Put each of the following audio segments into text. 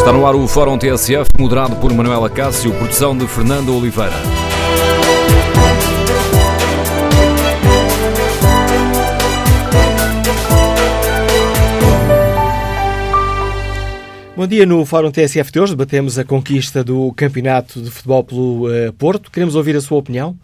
Está no ar o Fórum TSF, moderado por Manuela Cássio, produção de Fernando Oliveira. Bom dia, no Fórum TSF de hoje debatemos a conquista do Campeonato de Futebol pelo uh, Porto. Queremos ouvir a sua opinião.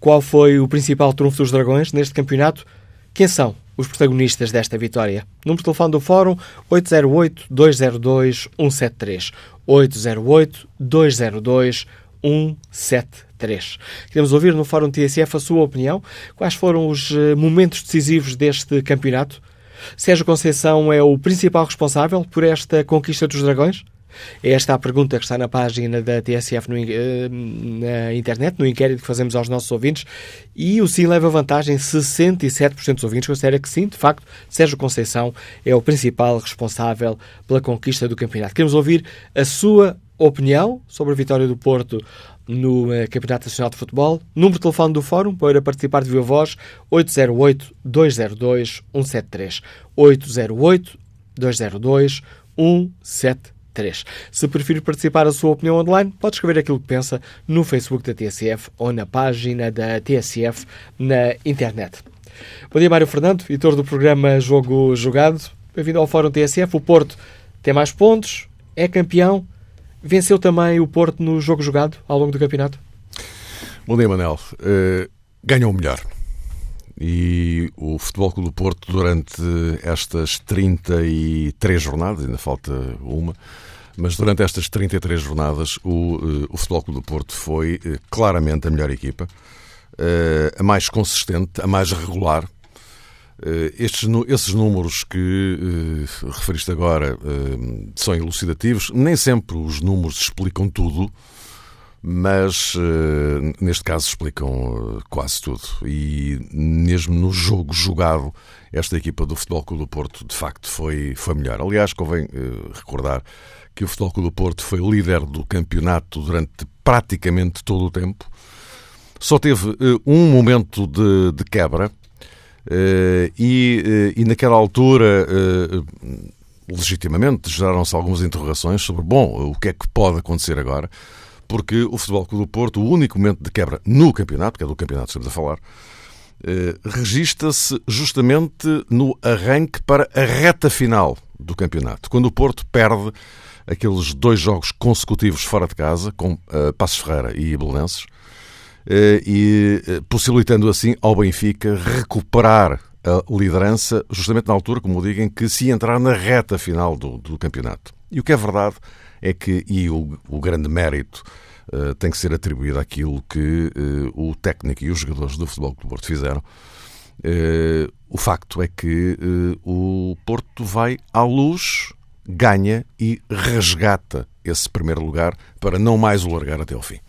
Qual foi o principal trunfo dos Dragões neste campeonato? Quem são os protagonistas desta vitória? Número de telefone do Fórum 808-202-173. 808-202-173. Queremos ouvir no Fórum TSF a sua opinião. Quais foram os uh, momentos decisivos deste campeonato? Sérgio Conceição é o principal responsável por esta conquista dos dragões? É esta a pergunta que está na página da TSF no, eh, na internet, no inquérito que fazemos aos nossos ouvintes, e o sim leva vantagem. 67% dos ouvintes considera que sim, de facto, Sérgio Conceição é o principal responsável pela conquista do campeonato. Queremos ouvir a sua opinião sobre a vitória do Porto no uh, Campeonato Nacional de Futebol. Número de telefone do Fórum para participar de viva voz 808-202-173. 808-202-173. Se preferir participar a sua opinião online, pode escrever aquilo que pensa no Facebook da TSF ou na página da TSF na internet. Bom dia, Mário Fernando, editor do programa Jogo Jogado. Bem-vindo ao Fórum TSF. O Porto tem mais pontos, é campeão Venceu também o Porto no jogo jogado ao longo do campeonato? Bom dia, Manel. Uh, ganhou o melhor. E o Futebol Clube do Porto, durante estas 33 jornadas, ainda falta uma, mas durante estas 33 jornadas, o, uh, o Futebol Clube do Porto foi uh, claramente a melhor equipa, a mais consistente, a mais regular, eh, estes, esses números que referiste agora são elucidativos. Nem sempre os números explicam tudo, mas uh, neste caso explicam quase tudo. E mesmo no jogo jogado, esta equipa do Futebol Clube do Porto de facto foi, foi melhor. Aliás, convém recordar que o Futebol Clube do Porto foi líder do campeonato durante praticamente todo o tempo. Só teve um momento de, de quebra, e, e naquela altura, legitimamente, geraram-se algumas interrogações sobre, bom, o que é que pode acontecer agora? Porque o Futebol Clube do Porto, o único momento de quebra no campeonato, que é do campeonato que estamos a falar, registra-se justamente no arranque para a reta final do campeonato, quando o Porto perde aqueles dois jogos consecutivos fora de casa, com Passos Ferreira e Belenenses, eh, e eh, possibilitando assim ao Benfica recuperar a liderança justamente na altura, como digo, em que se entrar na reta final do, do campeonato. E o que é verdade é que, e o, o grande mérito uh, tem que ser atribuído àquilo que uh, o técnico e os jogadores do Futebol do Porto fizeram, uh, o facto é que o Porto vai à luz, ganha e resgata esse primeiro lugar para não mais o largar até ao fim.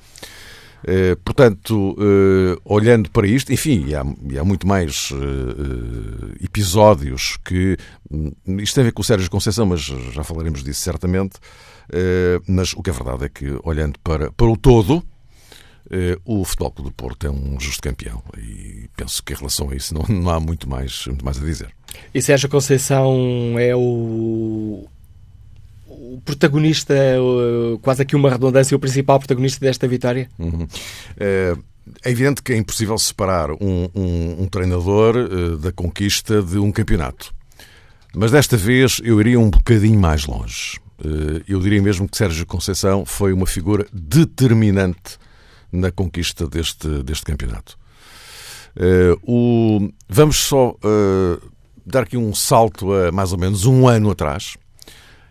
Eh, portanto, eh, olhando para isto, enfim, e há, e há muito mais eh, episódios que. Hum, isto tem a ver com o Sérgio Conceição, mas já falaremos disso certamente. Mas o que é verdade é que, olhando para, para o todo, o Futebol Clube do Porto é um justo campeão e penso que em relação a isso não, não há muito mais, muito mais a dizer. E Sérgio Conceição é o, o protagonista, quase aqui uma redundância, o principal protagonista desta vitória? Uhum. É... É evidente que é impossível separar um, um, um treinador uh, da conquista de um campeonato. Mas desta vez eu iria um bocadinho mais longe. Uh, eu diria mesmo que Sérgio Conceição foi uma figura determinante na conquista deste, deste campeonato. Uh, o, vamos só dar aqui um salto a mais ou menos um ano atrás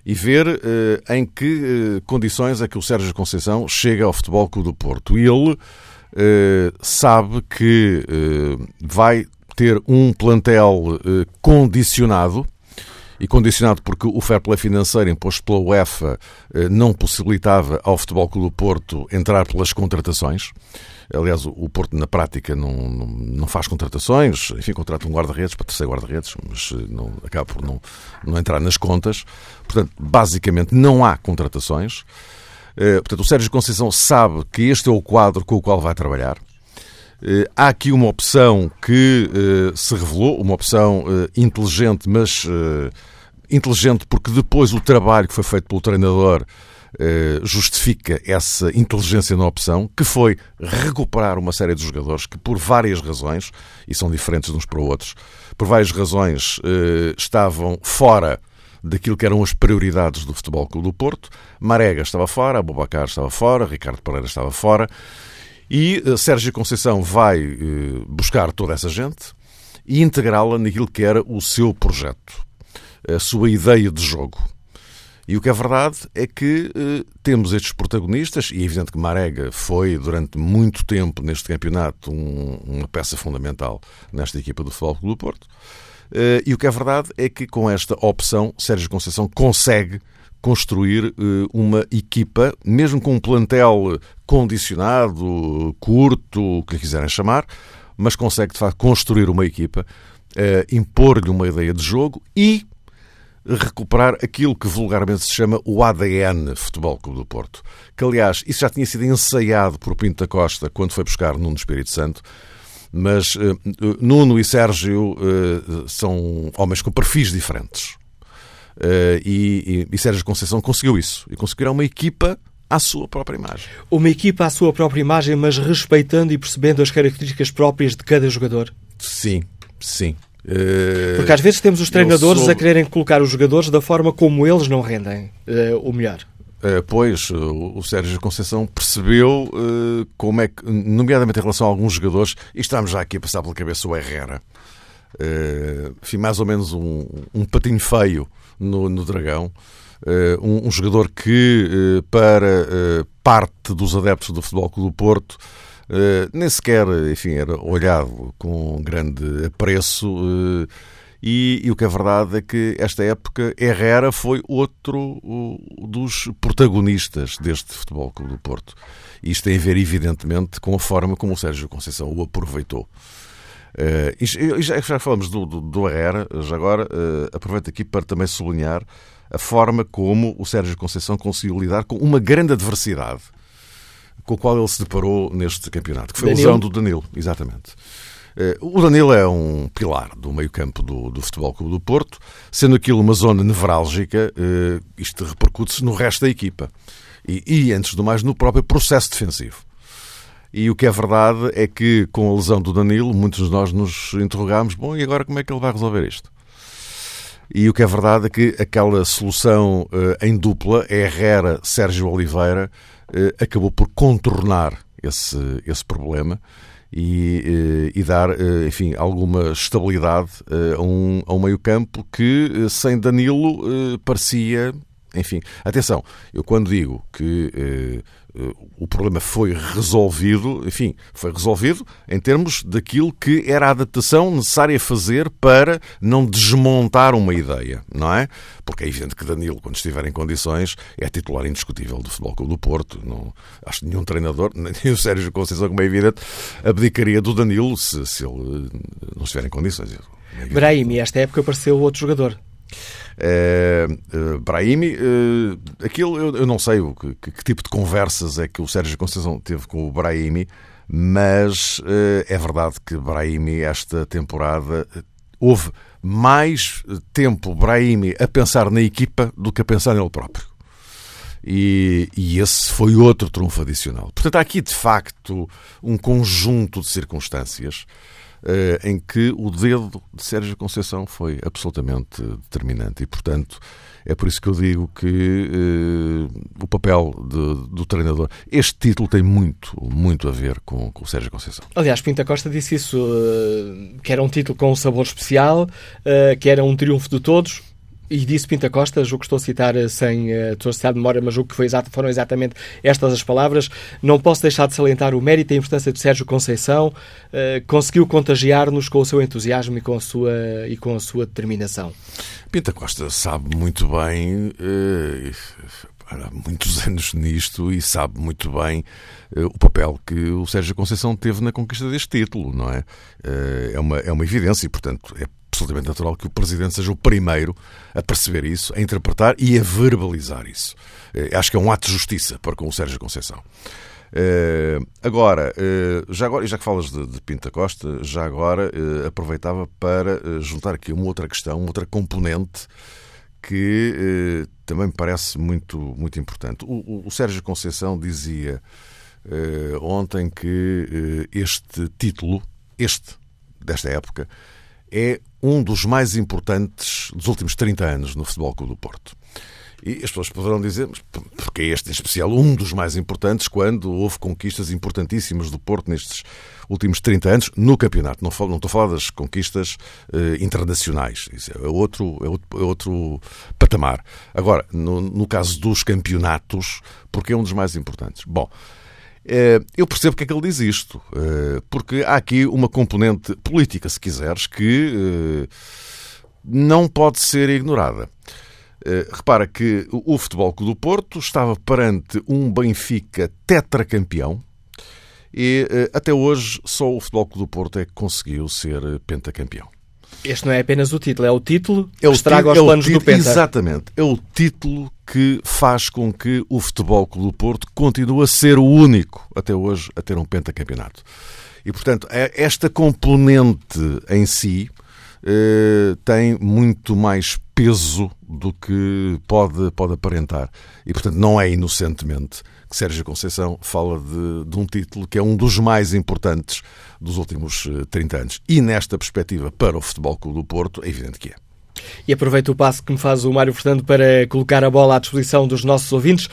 e ver em que condições é que o Sérgio Conceição chega ao Futebol Clube do Porto. Ele sabe que vai ter um plantel condicionado, e condicionado porque o fair play financeiro imposto pela UEFA não possibilitava ao Futebol Clube do Porto entrar pelas contratações. Aliás, o Porto, na prática, não, não, não faz contratações. Enfim, contrata um guarda-redes para terceiro guarda-redes, mas eh, não, acaba por não, não entrar nas contas. Portanto, basicamente, não há contratações. Eh, portanto, o Sérgio Conceição sabe que este é o quadro com o qual vai trabalhar. Eh, há aqui uma opção que se revelou, uma opção inteligente, mas inteligente porque depois o trabalho que foi feito pelo treinador eh, justifica essa inteligência na opção, que foi recuperar uma série de jogadores que, por várias razões, e são diferentes uns para outros, por várias razões eh, estavam fora daquilo que eram as prioridades do Futebol Clube do Porto. Marega estava fora, Abubacar estava fora, Ricardo Pereira estava fora, e eh, Sérgio Conceição vai buscar toda essa gente e integrá-la naquilo que era o seu projeto, a sua ideia de jogo. E o que é verdade é que eh, temos estes protagonistas, e é evidente que Marega foi durante muito tempo neste campeonato um, uma peça fundamental nesta equipa do Futebol Clube do Porto. Eh, e o que é verdade é que com esta opção Sérgio Conceição consegue construir eh, uma equipa, mesmo com um plantel condicionado, curto, o que lhe quiserem chamar, mas consegue de facto construir uma equipa, eh, impor-lhe uma ideia de jogo e recuperar aquilo que vulgarmente se chama o ADN Futebol Clube do Porto. Que, aliás, isso já tinha sido ensaiado por Pinto da Costa quando foi buscar Nuno Espírito Santo, mas uh, Nuno e Sérgio uh, são homens com perfis diferentes. E, e, e Sérgio Conceição conseguiu isso. E conseguiu uma equipa à sua própria imagem. Uma equipa à sua própria imagem, mas respeitando e percebendo as características próprias de cada jogador? Sim, sim. Uh, Porque às vezes temos os treinadores sou... a quererem colocar os jogadores da forma como eles não rendem uh, o melhor. Uh, pois, o Sérgio Conceição percebeu como é que, nomeadamente em relação a alguns jogadores, e estamos já aqui a passar pela cabeça o Herrera, enfim, mais ou menos um, um patinho feio no, no Dragão, um, um, jogador que, para parte dos adeptos do Futebol Clube do Porto, nem sequer, enfim, era olhado com grande apreço. E, e, o que é verdade é que esta época Herrera foi outro dos protagonistas deste Futebol Clube do Porto. Isto tem a ver, evidentemente, com a forma como o Sérgio Conceição o aproveitou. Uh, e já, já falamos do, do, do Herrera, já agora uh, aproveito aqui para também sublinhar a forma como o Sérgio Conceição conseguiu lidar com uma grande adversidade com o qual ele se deparou neste campeonato, que foi Danilo. a lesão do Danilo, exatamente. Eh, o Danilo é um pilar do meio-campo do, do, Futebol Clube do Porto, sendo aquilo uma zona nevrálgica, eh, isto repercute-se no resto da equipa. E, e, antes do mais, no próprio processo defensivo. E o que é verdade é que, com a lesão do Danilo, muitos de nós nos interrogámos: bom, e agora como é que ele vai resolver isto? E o que é verdade é que aquela solução eh, em dupla, Herrera-Sérgio Oliveira, eh, acabou por contornar esse, esse problema e, eh, e dar, enfim, alguma estabilidade a um, a um meio-campo que, sem Danilo, parecia. Enfim, atenção, eu quando digo que eh, o problema foi resolvido, enfim, foi resolvido em termos daquilo que era a adaptação necessária fazer para não desmontar uma ideia, não é? Porque é evidente que Danilo, quando estiver em condições, é titular indiscutível do Futebol Clube do Porto. Não, acho que nenhum treinador, nem o Sérgio Conceição, como é evidente, abdicaria do Danilo se, se ele não estiver em condições. É Brahim, esta época apareceu outro jogador. Uh, Brahimi, uh, aquilo eu, eu, não sei o que, que, que, tipo de conversas é que o Sérgio Conceição teve com o Brahimi, mas uh, é verdade que Brahimi, esta temporada, houve mais tempo Brahimi a pensar na equipa do que a pensar nele próprio. E, e, esse foi outro trunfo adicional. Portanto, há aqui de facto um conjunto de circunstâncias eh, em que o dedo de Sérgio Conceição foi absolutamente determinante. E, portanto, é por isso que eu digo que uh, o papel de, do treinador. Este título tem muito, muito a ver com, com o Sérgio Conceição. Aliás, Pinta Costa disse isso, uh, que era um título com um sabor especial, uh, que era um triunfo de todos. E disse Pinta Costa, o que estou a citar eh, sem uh, estou a citar de memória, mas o que foi exato, foram exatamente estas as palavras. Não posso deixar de salientar o mérito e a importância de Sérgio Conceição. Uh, conseguiu contagiar-nos com o seu entusiasmo e com a sua, e com a sua determinação. Pinta Costa sabe muito bem, há muitos anos nisto, e sabe muito bem o papel que o Sérgio Conceição teve na conquista deste título, não é? é, uma, é uma evidência e, portanto, é absolutamente natural que o Presidente seja o primeiro a perceber isso, a interpretar e a verbalizar isso. Eh, acho que é um ato de justiça para com o Sérgio Conceição. Uh, agora, uh, já agora, já que falas de, de Pinta Costa, já agora uh, aproveitava para juntar aqui uma outra questão, uma outra componente que também me parece muito, muito importante. O, o, o Sérgio Conceição dizia ontem que este título, este, desta época, é um dos mais importantes dos últimos 30 anos no Futebol Clube do Porto. E as pessoas poderão dizer, porque é este em especial um dos mais importantes, quando houve conquistas importantíssimas do Porto nestes últimos 30 anos no campeonato. Não, falo, não estou a falar das conquistas eh, internacionais. Isso é outro, é outro, é outro patamar. Agora, no, no caso dos campeonatos, porque é um dos mais importantes? Bom, eu percebo porque é que ele diz isto, eh, porque há aqui uma componente política, se quiseres, que eh, não pode ser ignorada. Repara que o Futebol Clube do Porto estava perante um Benfica tetracampeão e até hoje só o Futebol Clube do Porto é que conseguiu ser pentacampeão. Este não é apenas o título, é o título é o que estraga os é planos do Penta. Exatamente. É o título que faz com que o Futebol Clube do Porto continue a ser o único, até hoje, a ter um pentacampeonato. E, portanto, é, esta componente em si eh, tem muito mais peso do que pode, pode aparentar. E, portanto, não é inocentemente que Sérgio Conceição fala de, de um título que é um dos mais importantes dos últimos 30 eh, anos. E nesta perspectiva, para o Futebol Clube do Porto, é evidente que é. E aproveito o passo que me faz o Mário Fernando para colocar a bola à disposição dos nossos ouvintes.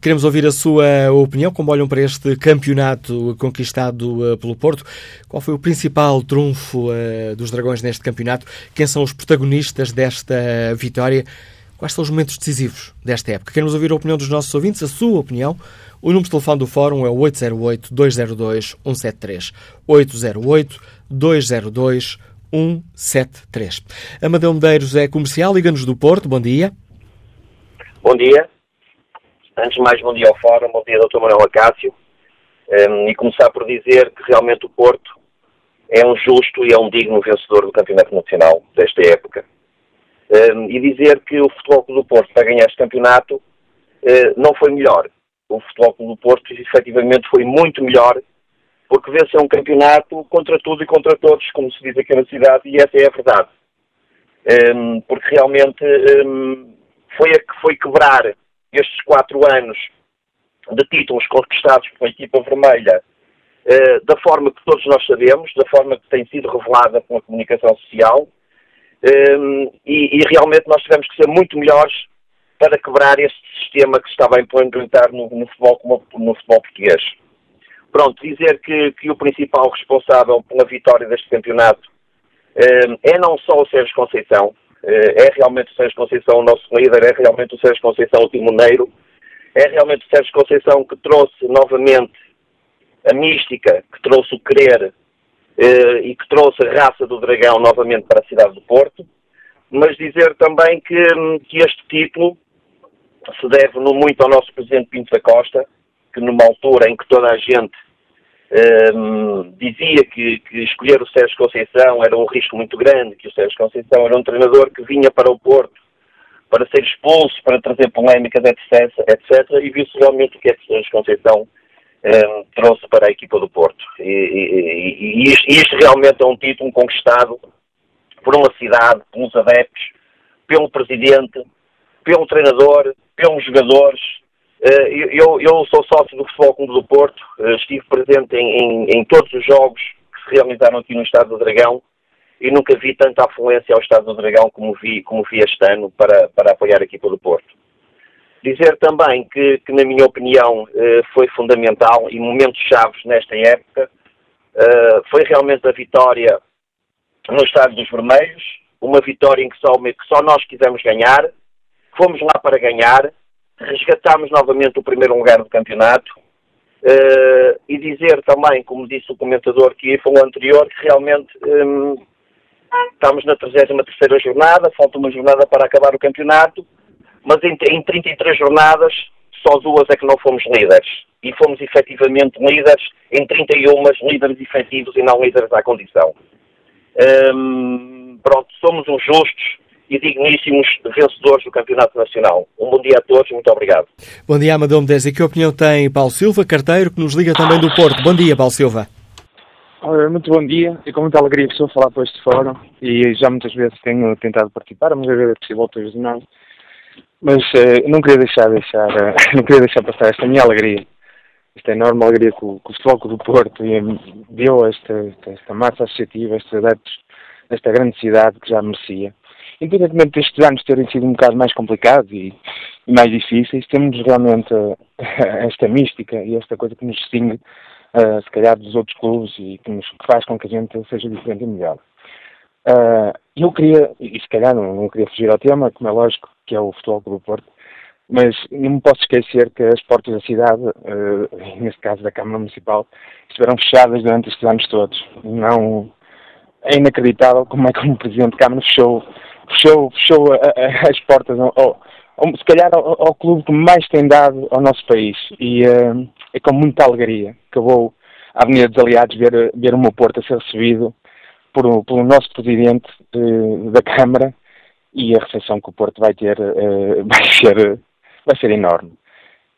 Queremos ouvir a sua opinião, como olham para este campeonato conquistado uh, pelo Porto. Qual foi o principal trunfo uh, dos Dragões neste campeonato? Quem são os protagonistas desta vitória? Quais são os momentos decisivos desta época? Queremos ouvir a opinião dos nossos ouvintes, a sua opinião. O número de telefone do Fórum é o 808-202-173. 808-202-173. Amadeu Medeiros é comercial, liga-nos do Porto. Bom dia. Bom dia. Antes de mais, bom dia ao Fórum, bom dia, Dr. Manuel Acácio. Um, e começar por dizer que realmente o Porto é um justo e é um digno vencedor do Campeonato Nacional desta época. Um, e dizer que o Futebol Clube do Porto, para ganhar este campeonato, uh, não foi melhor. O Futebol Clube do Porto, efetivamente, foi muito melhor, porque venceu um campeonato contra tudo e contra todos, como se diz aqui na cidade, e essa é a verdade. Um, porque realmente foi a que foi quebrar estes quatro anos de títulos conquistados pela equipa vermelha uh, da forma que todos nós sabemos, da forma que tem sido revelada pela comunicação social, um, e, e, realmente nós tivemos que ser muito melhores para quebrar este sistema que se estava a implementar no, no, futebol, no futebol português. Pronto, dizer que, que, o principal responsável pela vitória deste campeonato um, é não só o Sérgio Conceição, é realmente o Sérgio Conceição o nosso líder, é realmente o Sérgio Conceição o timoneiro, é realmente o Sérgio Conceição que trouxe novamente a mística, que trouxe o querer e que trouxe a raça do dragão novamente para a cidade do Porto, mas dizer também que, que este título se deve no muito ao nosso Presidente Pinto da Costa, que numa altura em que toda a gente um, dizia que, que, escolher o Sérgio Conceição era um risco muito grande, que o Sérgio Conceição era um treinador que vinha para o Porto para ser expulso, para trazer polémicas, etc, etc e viu-se realmente o que é que o Sérgio Conceição um, trouxe para a equipa do Porto. E, e, e, isto realmente é um título conquistado por uma cidade, pelos adeptos, pelo presidente, pelo treinador, pelos jogadores, eh, eu, eu, sou sócio do Futebol Clube do Porto, eh, estive presente em, em, em, todos os jogos que se realizaram aqui no Estado do Dragão e nunca vi tanta afluência ao Estado do Dragão como vi, como vi este ano para, para apoiar a equipa do Porto. Dizer também que, que na minha opinião, eh, foi fundamental e momentos chaves nesta época foi realmente a vitória no Estádio dos Vermelhos, uma vitória em que só, que só nós quisemos ganhar, fomos lá para ganhar, resgatámos novamente o primeiro lugar do campeonato uh, e dizer também, como disse o comentador que falou anterior, que realmente um, estamos na 33 jornada, falta uma jornada para acabar o campeonato, mas em, em 33 jornadas só duas é que não fomos líderes. E fomos efetivamente líderes em 31, líderes efetivos e não líderes à condição. Um, pronto, somos uns justos, e digníssimos vencedores do Campeonato Nacional. Um bom dia a todos, muito obrigado. Bom dia, Amador Medeiros. E que opinião tem Paulo Silva, carteiro, que nos liga também do Porto? Bom dia, Paulo Silva. Muito bom dia e com muita alegria estou a falar para este fórum e já muitas vezes tenho tentado participar, mas às vezes é possível outras não. Mas uh, não queria deixar, deixar uh, não queria deixar passar esta minha alegria, esta enorme alegria que o, Futebol do Porto deu a esta, esta, esta massa associativa, estes adeptos desta grande cidade que já merecia. Independentemente destes anos terem sido um bocado mais complicados e, e mais difíceis, temos realmente uh, esta mística e esta coisa que nos distingue, se calhar, dos outros clubes e que, nos, que faz com que a gente seja diferente e melhor. Uh, eu queria, e se calhar não, não, queria fugir ao tema, como é lógico, que é o Futebol Clube do Porto, mas não me posso esquecer que as portas da cidade, uh, neste caso da Câmara Municipal, estiveram fechadas durante estes anos todos. Não, é inacreditável como é que um Presidente de Câmara fechou, fechou, fechou a, a, as portas, se calhar ao, ao, clube que mais tem dado ao nosso país. E uh, é com muita alegria que eu vou à Avenida dos Aliados ver, ver o meu Porto a ser recebido por, pelo nosso Presidente de, da Câmara e a recepção que o Porto vai ter uh, vai, ser, vai ser enorme.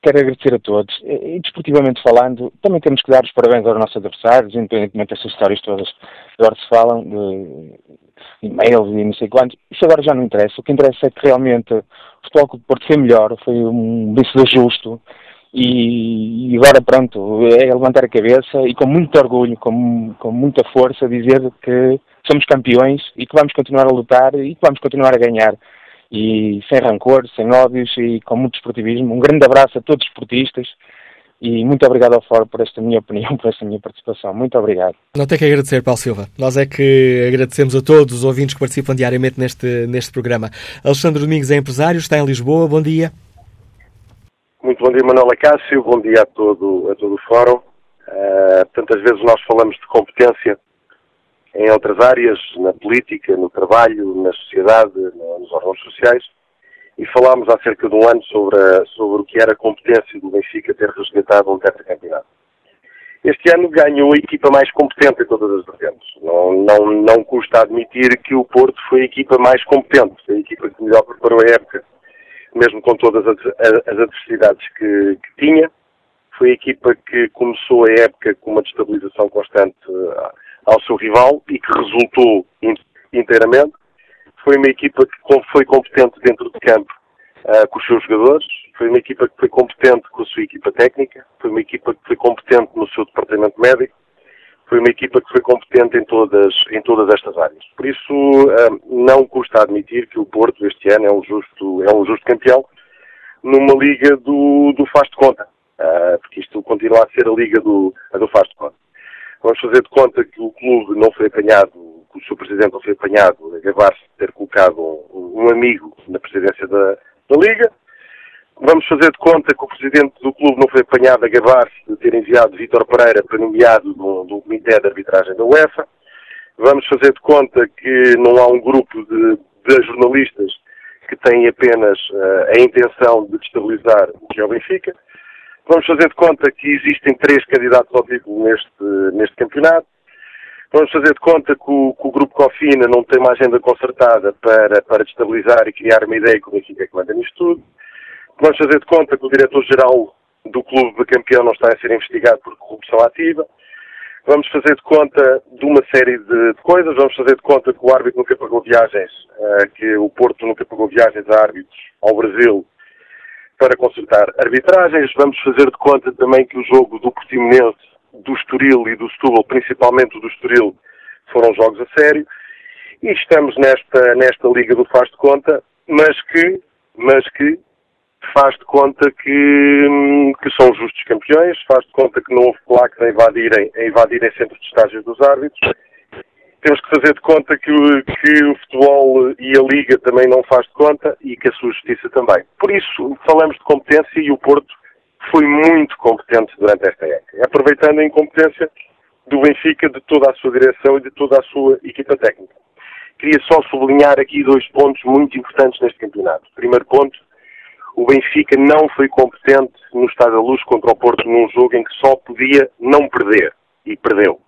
Quero agradecer a todos. E, desportivamente falando, também temos que dar os parabéns aos nossos adversários, independentemente dessas histórias todas que agora se falam, de e-mails e não sei quantos. Isso agora já não interessa. O que interessa é que realmente o futebol do Porto foi melhor, foi um vencedor justo, e, agora pronto, é levantar a cabeça e com muito orgulho, com, com muita força dizer que somos campeões e que vamos continuar a lutar e que vamos continuar a ganhar. E sem rancor, sem ódios e com muito esportivismo. Um grande abraço a todos os esportistas e muito obrigado ao Fórum por esta minha opinião, por esta minha participação. Muito obrigado. Não tem que agradecer, Paulo Silva. Nós é que agradecemos a todos os ouvintes que participam diariamente neste, neste programa. Alexandre Domingos é empresário, está em Lisboa. Bom dia. Muito bom dia, Manuela Cássio. Bom dia a todo, a todo o fórum. Uh, tantas vezes nós falamos de competência em outras áreas, na política, no trabalho, na sociedade, nos órgãos sociais, e falámos há cerca de um ano sobre, a, sobre o que era a competência do Benfica ter resgatado um campeonato. Este ano ganhou a equipa mais competente em todas as vertentes. Não, não, não custa admitir que o Porto foi a equipa mais competente, a equipa que melhor preparou a época mesmo com todas as, adversidades que, que, tinha. Foi a equipa que começou a época com uma destabilização constante uh, ao seu rival e que resultou inteiramente. Foi uma equipa que foi competente dentro de campo uh, com os seus jogadores, foi uma equipa que foi competente com a sua equipa técnica, foi uma equipa que foi competente no seu departamento médico, foi uma equipa que foi competente em todas, em todas estas áreas. Por isso, hum, não custa admitir que o Porto este ano é um justo, é um justo campeão numa liga do, do faz de conta, ah, porque isto continua a ser a liga do, do faz de conta. Vamos fazer de conta que o clube não foi apanhado, que o seu presidente não foi apanhado a gabar-se de ter colocado um, um, amigo na presidência da, da liga, Vamos fazer de conta que o presidente do clube não foi apanhado a gabar-se de ter enviado Vítor Pereira para nomeado do, do comitê de arbitragem da UEFA. Vamos fazer de conta que não há um grupo de, de jornalistas que têm apenas uh, a intenção de destabilizar o que é o Benfica. Vamos fazer de conta que existem três candidatos ao título neste, neste campeonato. Vamos fazer de conta que o, que o Grupo Cofina não tem uma agenda concertada para, para destabilizar e criar uma ideia que o Benfica é que manda nisto tudo. Vamos fazer de conta que o diretor-geral do clube de campeão não está a ser investigado por corrupção ativa. Vamos fazer de conta de uma série de, coisas. Vamos fazer de conta que o árbitro nunca pagou viagens, uh, que o Porto nunca pagou viagens a árbitros ao Brasil para consultar arbitragens. Vamos fazer de conta também que o jogo do Portimonense, do Estoril e do Setúbal, principalmente o do Estoril, foram jogos a sério. E estamos nesta, nesta liga do faz de conta, mas que, mas que faz de conta que, hum, que são justos campeões, faz de conta que não houve placas a invadirem, a invadirem centros de estágios dos árbitros. Temos que fazer de conta que, que o futebol e a Liga também não faz de conta e que a sua justiça também. Por isso, falamos de competência e o Porto foi muito competente durante esta época, aproveitando a incompetência do Benfica, de toda a sua direção e de toda a sua equipa técnica. Queria só sublinhar aqui dois pontos muito importantes neste campeonato. Primeiro ponto, o Benfica não foi competente no Estado da Luz contra o Porto num jogo em que só podia não perder. E perdeu.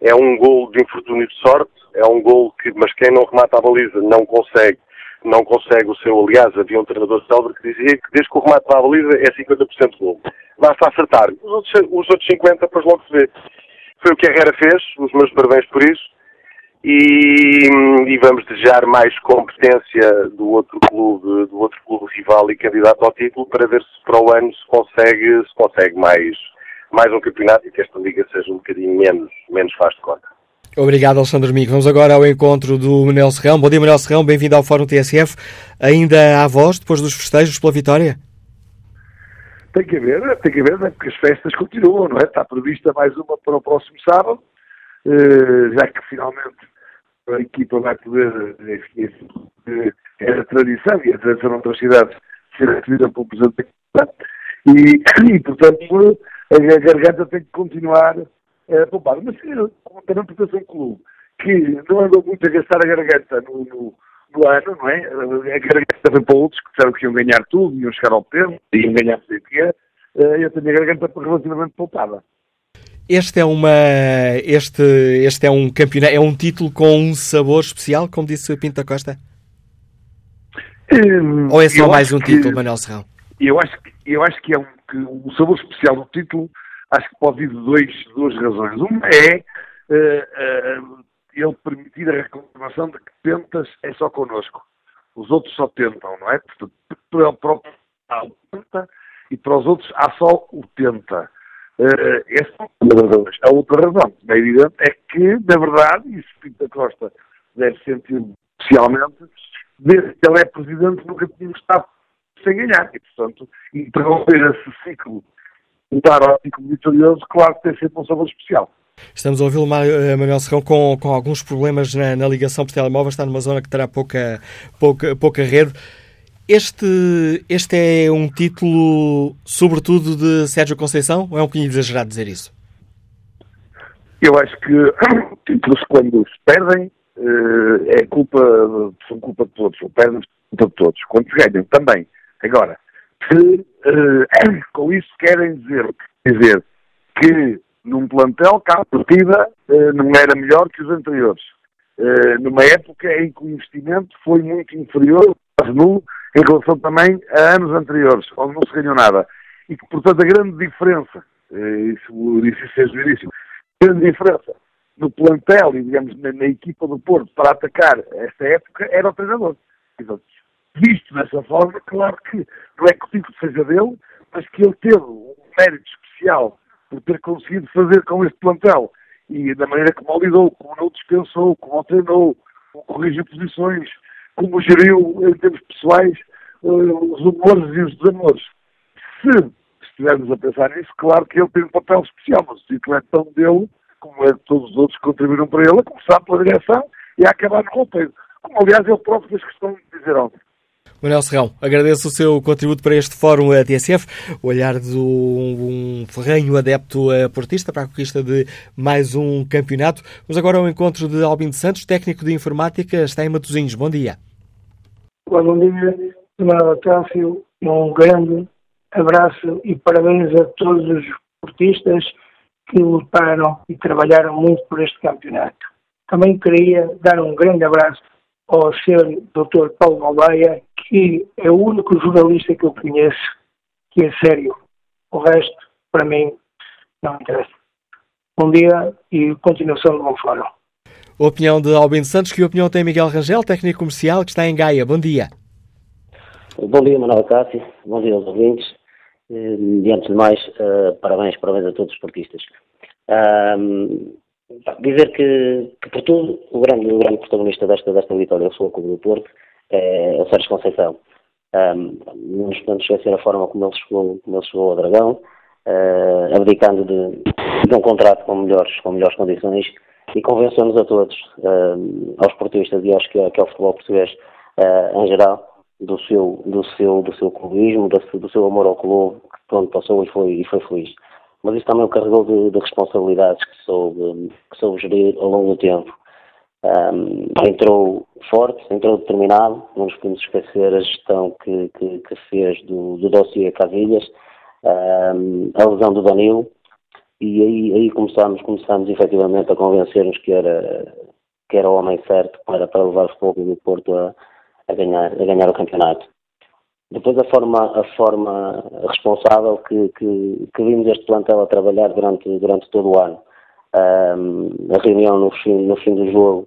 É um gol de infortúnio de sorte, é um gol que, mas quem não remata a baliza não consegue, não consegue o seu, aliás, havia um treinador célebre que dizia que desde que o remate a baliza é 50% de gol. Basta acertar. Os outros, os outros 50% depois logo se vê. Foi o que a Herrera fez, os meus parabéns por isso. E, e, vamos desejar mais competência do outro clube, do outro clube rival e candidato ao título para ver se para o ano se consegue, se consegue mais, mais um campeonato e que esta liga seja um bocadinho menos, menos fácil de conta. Obrigado, Alexandre Mico. Vamos agora ao encontro do Manuel Serrão. Bom dia, Manuel Serrão. Bem-vindo ao Fórum TSF. Ainda há voz depois dos festejos pela vitória? Tem que haver, tem que haver, né? porque as festas continuam, não é? Está prevista mais uma para o próximo sábado, eh, já que finalmente a equipa vai poder, enfim, é a tradição, e a tradição noutras cidades, ser recebida pelo Presidente da Câmara, e, e, portanto, a garganta tem que continuar a poupar. Mas também porque eu sou um clube que não andou muito a gastar a garganta no, no, no ano, não é? A garganta foi para outros que disseram que iam ganhar tudo, iam chegar ao tempo, iam ganhar sei o que é. Eu tenho a garganta relativamente poupada. Este é uma este este é um campeonato é um título com um sabor especial, como disse Pinto da Costa. Hum, Ou é só mais um que, título, Manuel Serrão? Eu acho que eu acho que é um que o sabor especial do título acho que pode vir de dois, duas razões. Uma é uh, uh, ele permitir a reclamação de que tentas é só connosco. Os outros só tentam, não é? Portanto, para o próprio há o tenta e para os outros há só o tenta. Uh, essa é uma razões. A outra razão, é evidente, é que, na verdade, e isso Pinto da Costa deve sentir especialmente, desde que ele é presidente nunca tínhamos estado sem ganhar. E, portanto, interromper esse ciclo, voltar ao ciclo vitorioso, claro que tem sempre um sabor especial. Estamos a ouvi-lo, eh, Manuel Serrão, com, com alguns problemas na, na, ligação por telemóvel. Está numa zona que terá pouca, pouca, pouca rede. Este, este é um título, sobretudo, de Sérgio Conceição? Ou é um bocadinho exagerado dizer isso? Eu acho que títulos, quando se perdem, eh, é culpa, são culpa de todos. Ou perdem, culpa de todos. Quando ganham, também. Agora, se eh, com isso querem dizer, dizer que num plantel que a partida eh, não era melhor que os anteriores. numa época em que o investimento foi muito inferior, quase nulo, em relação também a anos anteriores, onde não se ganhou nada. E que, portanto, a grande diferença, eh, isso disse desde o início, a grande diferença no plantel e, digamos, na, na, equipa do Porto para atacar esta época era o treinador. Visto dessa forma, claro que não é que o título seja dele, mas que ele teve um mérito especial por ter conseguido fazer com este plantel e da maneira como o lidou, como não dispensou, como o treinou, como corrigiu posições, como geriu em termos pessoais uh, os humores e os desamores. Se estivermos a pensar nisso, claro que ele tem um papel especial, mas o título é tão dele como é de todos os outros que contribuíram para ele, a começar pela direção e a acabar no roteiro. Como, aliás, ele próprio fez questão de dizer ontem. Manuel Serrão, agradeço o seu contributo para este fórum TSF, o olhar de um ferrenho adepto portista para a conquista de mais um campeonato. Vamos agora ao encontro de Albin Santos, técnico de informática, está em Matosinhos. Bom dia. Bom dia, Manuel Cássio, um grande abraço e parabéns a todos os portistas que lutaram e trabalharam muito por este campeonato. Também queria dar um grande abraço ao Sr. Dr. Paulo Aldeia, que é o único jornalista que eu conheço que é sério. O resto, para mim, não interessa. Bom dia e continuação do bom fórum. A opinião de Albino Santos, que opinião tem Miguel Rangel, técnico comercial, que está em Gaia. Bom dia. Bom dia, Manuel Cássio. Bom dia aos ouvintes. E, eh, antes de mais, uh, parabéns, parabéns a todos os esportistas. Uh, dizer que, que, por tudo, o grande, o grande protagonista desta, desta vitória do Futebol Clube do Porto é o Sérgio Conceição. Um, não nos podemos esquecer a forma como ele chegou, como ele chegou ao Dragão, uh, abdicando de, de, um contrato com melhores, com melhores condições e convenceu-nos a todos, uh, aos portuguesas e aos que, que ao futebol português uh, em geral, do seu, do seu, do seu clubismo, do seu amor ao clube, que pronto, passou e foi, e foi feliz. Mas isso também o carregou de, de responsabilidades que soube, que soube gerir ao longo do tempo. Um, entrou forte, entrou determinado, não nos podemos esquecer a gestão que, que, que fez do, do dossiê Casilhas, um, a lesão do Danilo, e aí, aí começámos, começámos efetivamente a convencer-nos que era, que era o homem certo para, para levar o futebol do Porto a, a, ganhar, a ganhar o campeonato. Depois a forma, a forma responsável que, que, que vimos este plantel a trabalhar durante, durante todo o ano um, a reunião no fim, no fim do jogo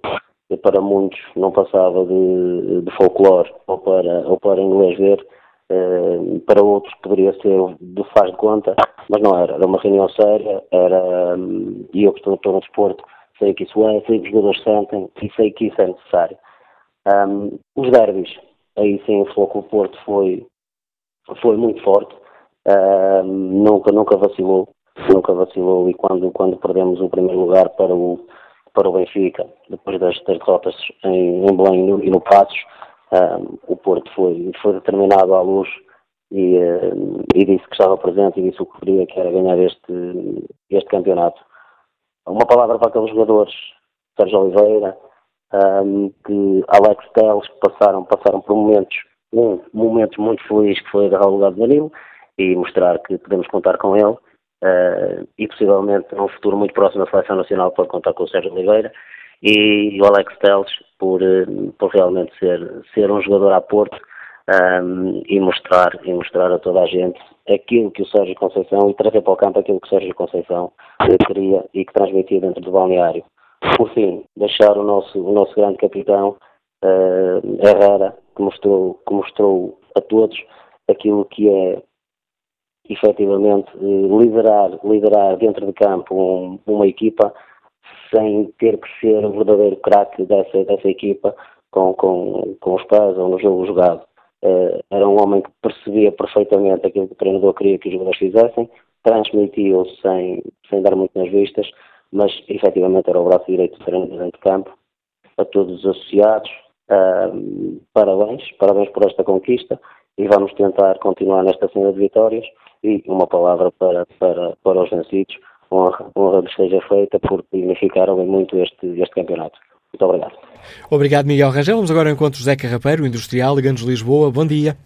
para muitos não passava de, de folclore ou para, ou para inglês ver, uh, para outros poderia ser de faz de conta, mas não era. Era uma reunião séria, era, um, e eu que estou no desporto, sei que isso é, sei que os jogadores sentem e sei que isso é necessário. Um, os derbys, aí sim o Floco Porto foi, foi muito forte, um, nunca, nunca vacilou, nunca vacilou e quando, quando perdemos o primeiro lugar para o, para o Benfica, depois das, das derrotas em, em Belém e no, Passos, um, o Porto foi, foi determinado à luz e, uh, e, disse que estava presente e disse o que queria, que era ganhar este, este campeonato. Uma palavra para aqueles jogadores, Sérgio Oliveira, um, que Alex Teles passaram, passaram por momentos, um momento muito feliz que foi agarrar o lugar de Danilo e mostrar que podemos contar com ele uh, e possivelmente num futuro muito próximo da Seleção Nacional pode contar com o Sérgio Oliveira e o Alex Teles por, uh, por realmente ser, ser um jogador a Porto um, e mostrar e mostrar a toda a gente aquilo que o Sérgio Conceição e trazer para o campo aquilo que o Sérgio Conceição queria e que transmitia dentro do balneário. Por fim, deixar o nosso, o nosso grande capitão uh, Herrera, que mostrou, que mostrou a todos aquilo que é efetivamente liderar, liderar dentro de campo um, uma equipa sem ter que ser o verdadeiro craque dessa, dessa equipa com, com, com os pés ou no jogo jogado. Uh, era um homem que percebia perfeitamente aquilo que o treinador queria que os jogadores fizessem, transmitia-o sem, sem dar muito nas vistas, mas efetivamente era o braço direito do treinador dentro de campo. A todos os associados, parabéns, parabéns por esta conquista e vamos tentar continuar nesta cena de vitórias e uma palavra para, para, para os vencidos, honra, honra lhes seja feita porque dignificaram muito este, este campeonato. Muito obrigado. Obrigado, Miguel Rangel. Vamos agora ao encontro José Carrapeiro, industrial, Liganos Lisboa. Bom dia.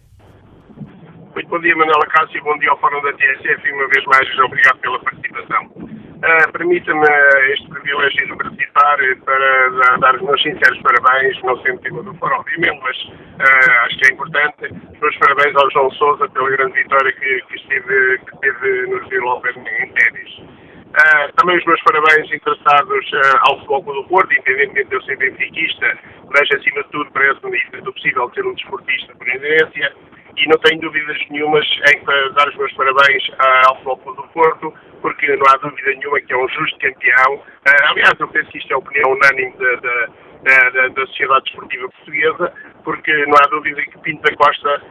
Muito bom dia, Manuela Cássio. Bom dia ao Fórum da TSF e uma vez mais, obrigado pela participação. Uh, Permita-me este privilégio de participar para dar os meus sinceros parabéns, não sempre tive do Fórum, obviamente, mas uh, acho que é importante. Os meus parabéns ao João Souza pela grande vitória que, que, esteve, que teve no Rio Lopes em ténis. Uh, também os meus parabéns interessados ao Futebol do Porto, independentemente de eu ser benfiquista, mas acima de tudo parece-me do possível ser um desportista por inerência e não tenho dúvidas nenhumas em dar os meus parabéns ao Futebol do Porto, porque não há dúvida nenhuma que é um justo campeão. aliás, eu penso que isto é opinião unânime da, da, da, da Sociedade Desportiva Portuguesa, porque não há dúvida que Pinto da Costa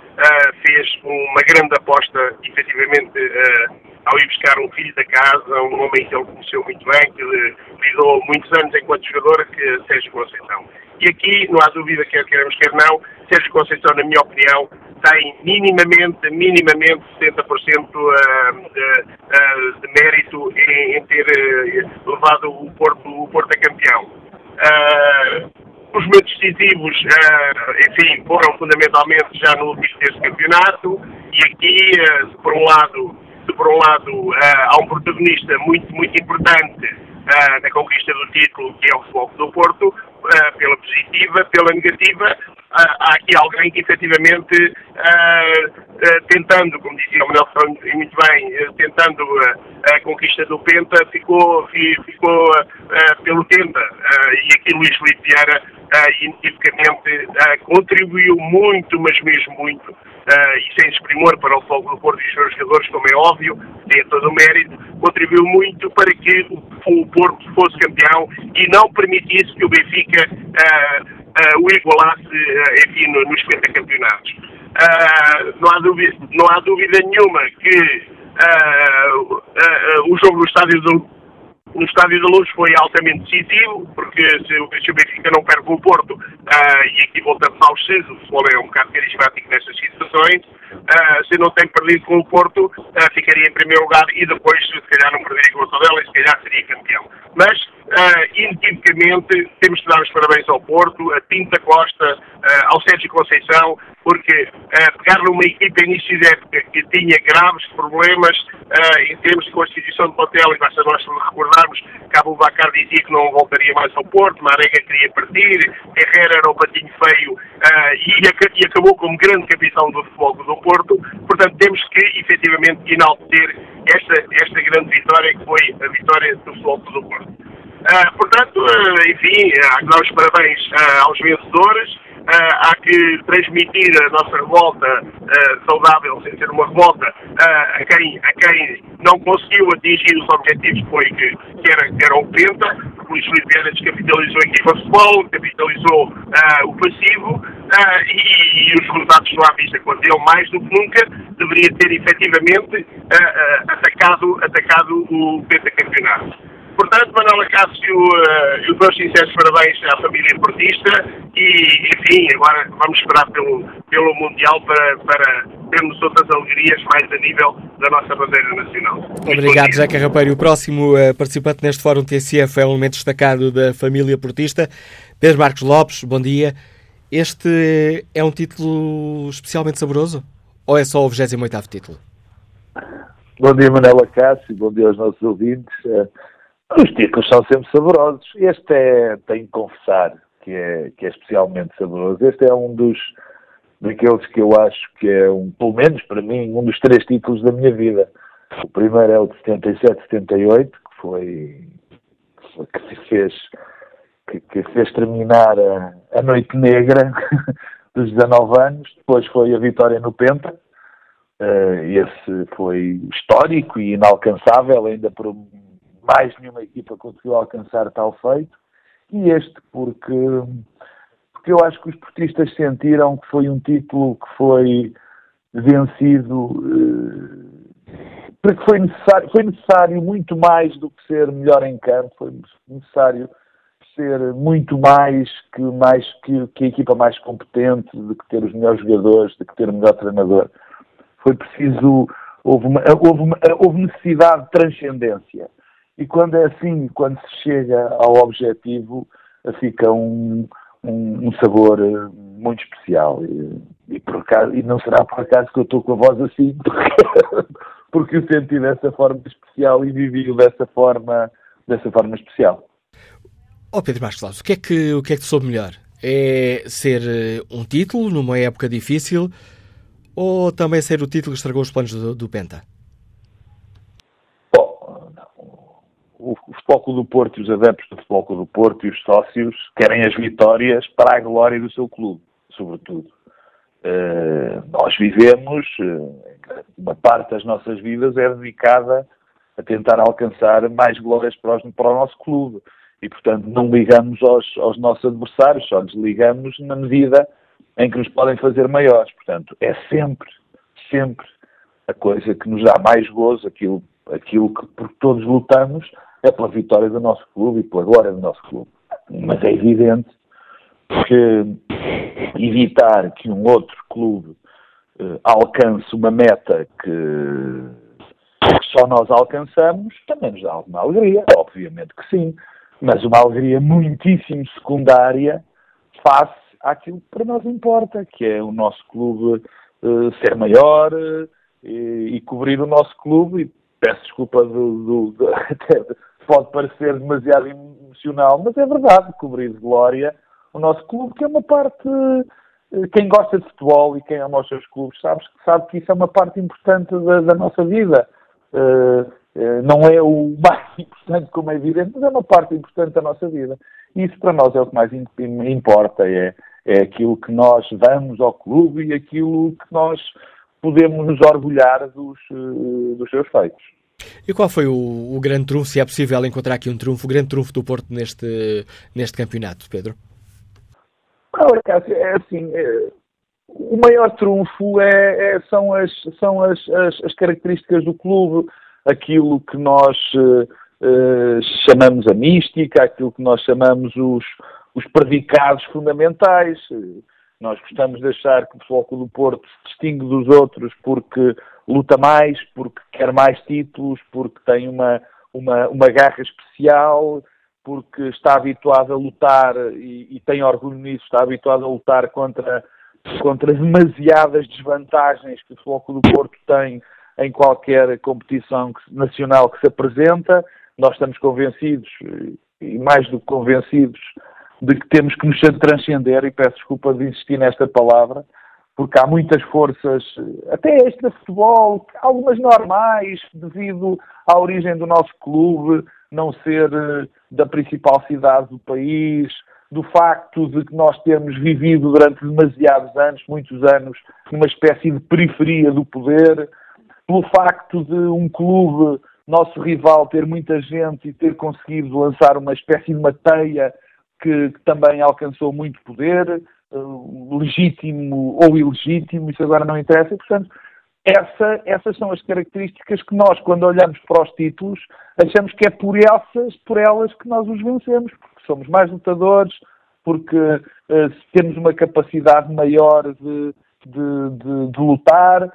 fez uma grande aposta, efetivamente, ao ir buscar um filho da casa, um homem que ele conheceu muito bem, que lidou muitos anos enquanto jogador, que Sérgio Conceição. E aqui, não há dúvida, quer queremos, quer não, Sérgio Conceição, na minha opinião, tem minimamente, minimamente 70% de, de mérito em, ter eh, levado o Porto, o Porto a campeão. Os momentos decisivos, enfim, foram fundamentalmente já no último deste campeonato e aqui, por um lado, por um lado, há um protagonista muito, muito importante na conquista do título, que é o Futebol do Porto, uh, pela positiva, pela negativa. há aqui alguém que efetivamente, tentando, como dizia o Nelson muito bem, tentando a conquista do Penta, ficou, ficou pelo Penta. e aqui Luís Felipe Vieira, inequivocamente, contribuiu muito, mas mesmo muito, uh, e sem desprimor para o Fogo do Porto e os seus jogadores, como é óbvio, tem todo o mérito, contribuiu muito para que o, o Porto fosse campeão e não permitisse que o Benfica uh, uh, o igualasse, enfim, no, nos 50 campeonatos. não, há dúvida, não há dúvida nenhuma que o jogo no estádio do no Estádio da Luz foi altamente decisivo, porque se, o Benfica não perde com o Porto, uh, e aqui voltamos aos X, o futebol é um bocado carismático nestas situações, uh, se não tem perdido com o Porto, uh, ficaria em primeiro lugar e depois, se calhar, não perderia com o Tondela e se calhar seria campeão. Mas, uh, inequivocamente, temos de dar os parabéns ao Porto, a Pinta Costa, ao Sérgio Conceição, porque pegar numa equipa início de época que tinha graves problemas em termos de constituição de hotel, e basta nós recordarmos que Abu Bakar dizia que não voltaria mais ao Porto, Marega queria partir, Herrera era o patinho feio e, e acabou como grande capitão do futebol do Porto, portanto temos que efetivamente enaltecer esta, esta grande vitória que foi a vitória do Futebol do Porto. Uh, portanto, uh, enfim, que dar os parabéns uh, aos vencedores. Há que transmitir a nossa revolta saudável, sem ser uma revolta, a, quem, a quem não conseguiu atingir os objetivos que, foi, que, que, era, que era o Penta. O Luís Filipe descapitalizou a equipa futebol, capitalizou o passivo e, e, os resultados estão à vista. Quando ele, mais do que nunca, deveria ter efetivamente atacado, atacado o pentacampeonato. Portanto, Manuela Cássio, uh, os meus sinceros parabéns à família portista e, enfim, agora vamos esperar pelo, pelo Mundial para, para termos outras alegrias mais a nível da nossa bandeira nacional. Obrigado, José Carrapeiro. O próximo uh, participante neste Fórum TSF é um elemento destacado da família portista. Pedro Marcos Lopes, bom dia. Este é um título especialmente saboroso? Ou é só o 28º título? Bom dia, Manela Cássio. Bom dia aos nossos ouvintes. Uh, os títulos são sempre saborosos. Este é, tenho que confessar, que é, que é especialmente saboroso. Este é um dos daqueles que eu acho que é, um, pelo menos para mim, um dos três títulos da minha vida. O primeiro é o de 77, 78, que foi, que fez que, que fez terminar a, a noite negra dos 19 anos. Depois foi a vitória no Penta. Uh, esse foi histórico e inalcançável, ainda por mais nenhuma equipa conseguiu alcançar tal feito, e este porque, porque eu acho que os portistas sentiram que foi um título que foi vencido eh, porque foi necessário, foi necessário muito mais do que ser melhor em campo, foi necessário ser muito mais que, mais que, que a equipa mais competente, de que ter os melhores jogadores, de que ter o melhor treinador. Foi preciso, houve, uma, houve, uma, houve necessidade de transcendência. E quando é assim, quando se chega ao objetivo, fica um, um, um sabor eh, muito especial. E, e, por acaso, e não será por acaso que eu estou com a voz assim, porque, porque eu senti dessa forma especial e vivi dessa forma, dessa forma especial. Oh Pedro Marcos o que é que o que é que soube melhor? É ser eh, um título numa época difícil ou também ser o título que estragou os planos do, do Penta? O, Futebol do Porto e os adeptos do Futebol do Porto e os sócios querem as vitórias para a glória do seu clube, sobretudo. Uh, nós vivemos, uh, uma parte das nossas vidas é dedicada a tentar alcançar mais glórias para, os, para o nosso clube. E, portanto, não ligamos aos, aos nossos adversários, só nos ligamos na medida em que nos podem fazer maiores. Portanto, é sempre, sempre a coisa que nos dá mais gozo, aquilo, aquilo que por todos lutamos, é pela vitória do nosso clube e pela glória do nosso clube. Mas é evidente que evitar que um outro clube uh, alcance uma meta que, que só nós alcançamos também nos dá alguma alegria, obviamente que sim, mas uma alegria muitíssimo secundária face àquilo que para nós importa, que é o nosso clube uh, ser maior uh, e, e, cobrir o nosso clube peço desculpa do, do, do pode parecer demasiado emocional, mas é verdade, cobrir glória o nosso clube, que é uma parte. Eh, quem gosta de futebol e quem ama os seus clubes sabe, sabe que isso é uma parte importante da, da nossa vida. Uh, uh, não é o mais importante, como é evidente, mas é uma parte importante da nossa vida. E isso para nós é o que mais importa, é, é aquilo que nós damos ao clube e aquilo que nós podemos nos orgulhar dos, uh, dos seus feitos. E qual foi o, o, grande trunfo, se é possível encontrar aqui um trunfo, o grande trunfo do Porto neste, neste campeonato, Pedro? Olha, Cássio, é assim, é, o maior trunfo é, é, são, as, são as, as, as, características do clube, aquilo que nós uh, chamamos a mística, aquilo que nós chamamos os, os predicados fundamentais. Nós gostamos de achar que o Futebol do Porto se distingue dos outros porque luta mais, porque quer mais títulos, porque tem uma, uma, uma garra especial, porque está habituado a lutar e, e, tem orgulho nisso, está habituado a lutar contra, contra demasiadas desvantagens que o Futebol do Porto tem em qualquer competição nacional que se apresenta. Nós estamos convencidos, e mais do que convencidos, de que temos que nos transcender, e peço desculpa de insistir nesta palavra, porque há muitas forças, até extra futebol, algumas normais, devido à origem do nosso clube, não ser uh, da principal cidade do país, do facto de que nós temos vivido durante demasiados anos, muitos anos, numa espécie de periferia do poder, pelo facto de um clube, nosso rival, ter muita gente e ter conseguido lançar uma espécie de uma teia que, que também alcançou muito poder, uh, legítimo ou ilegítimo, isso agora não interessa, e, portanto, essa, essas são as características que nós, quando olhamos para os títulos, achamos que é por essas, por elas que nós os vencemos, porque somos mais lutadores, porque uh, temos uma capacidade maior de, de, de, de, lutar.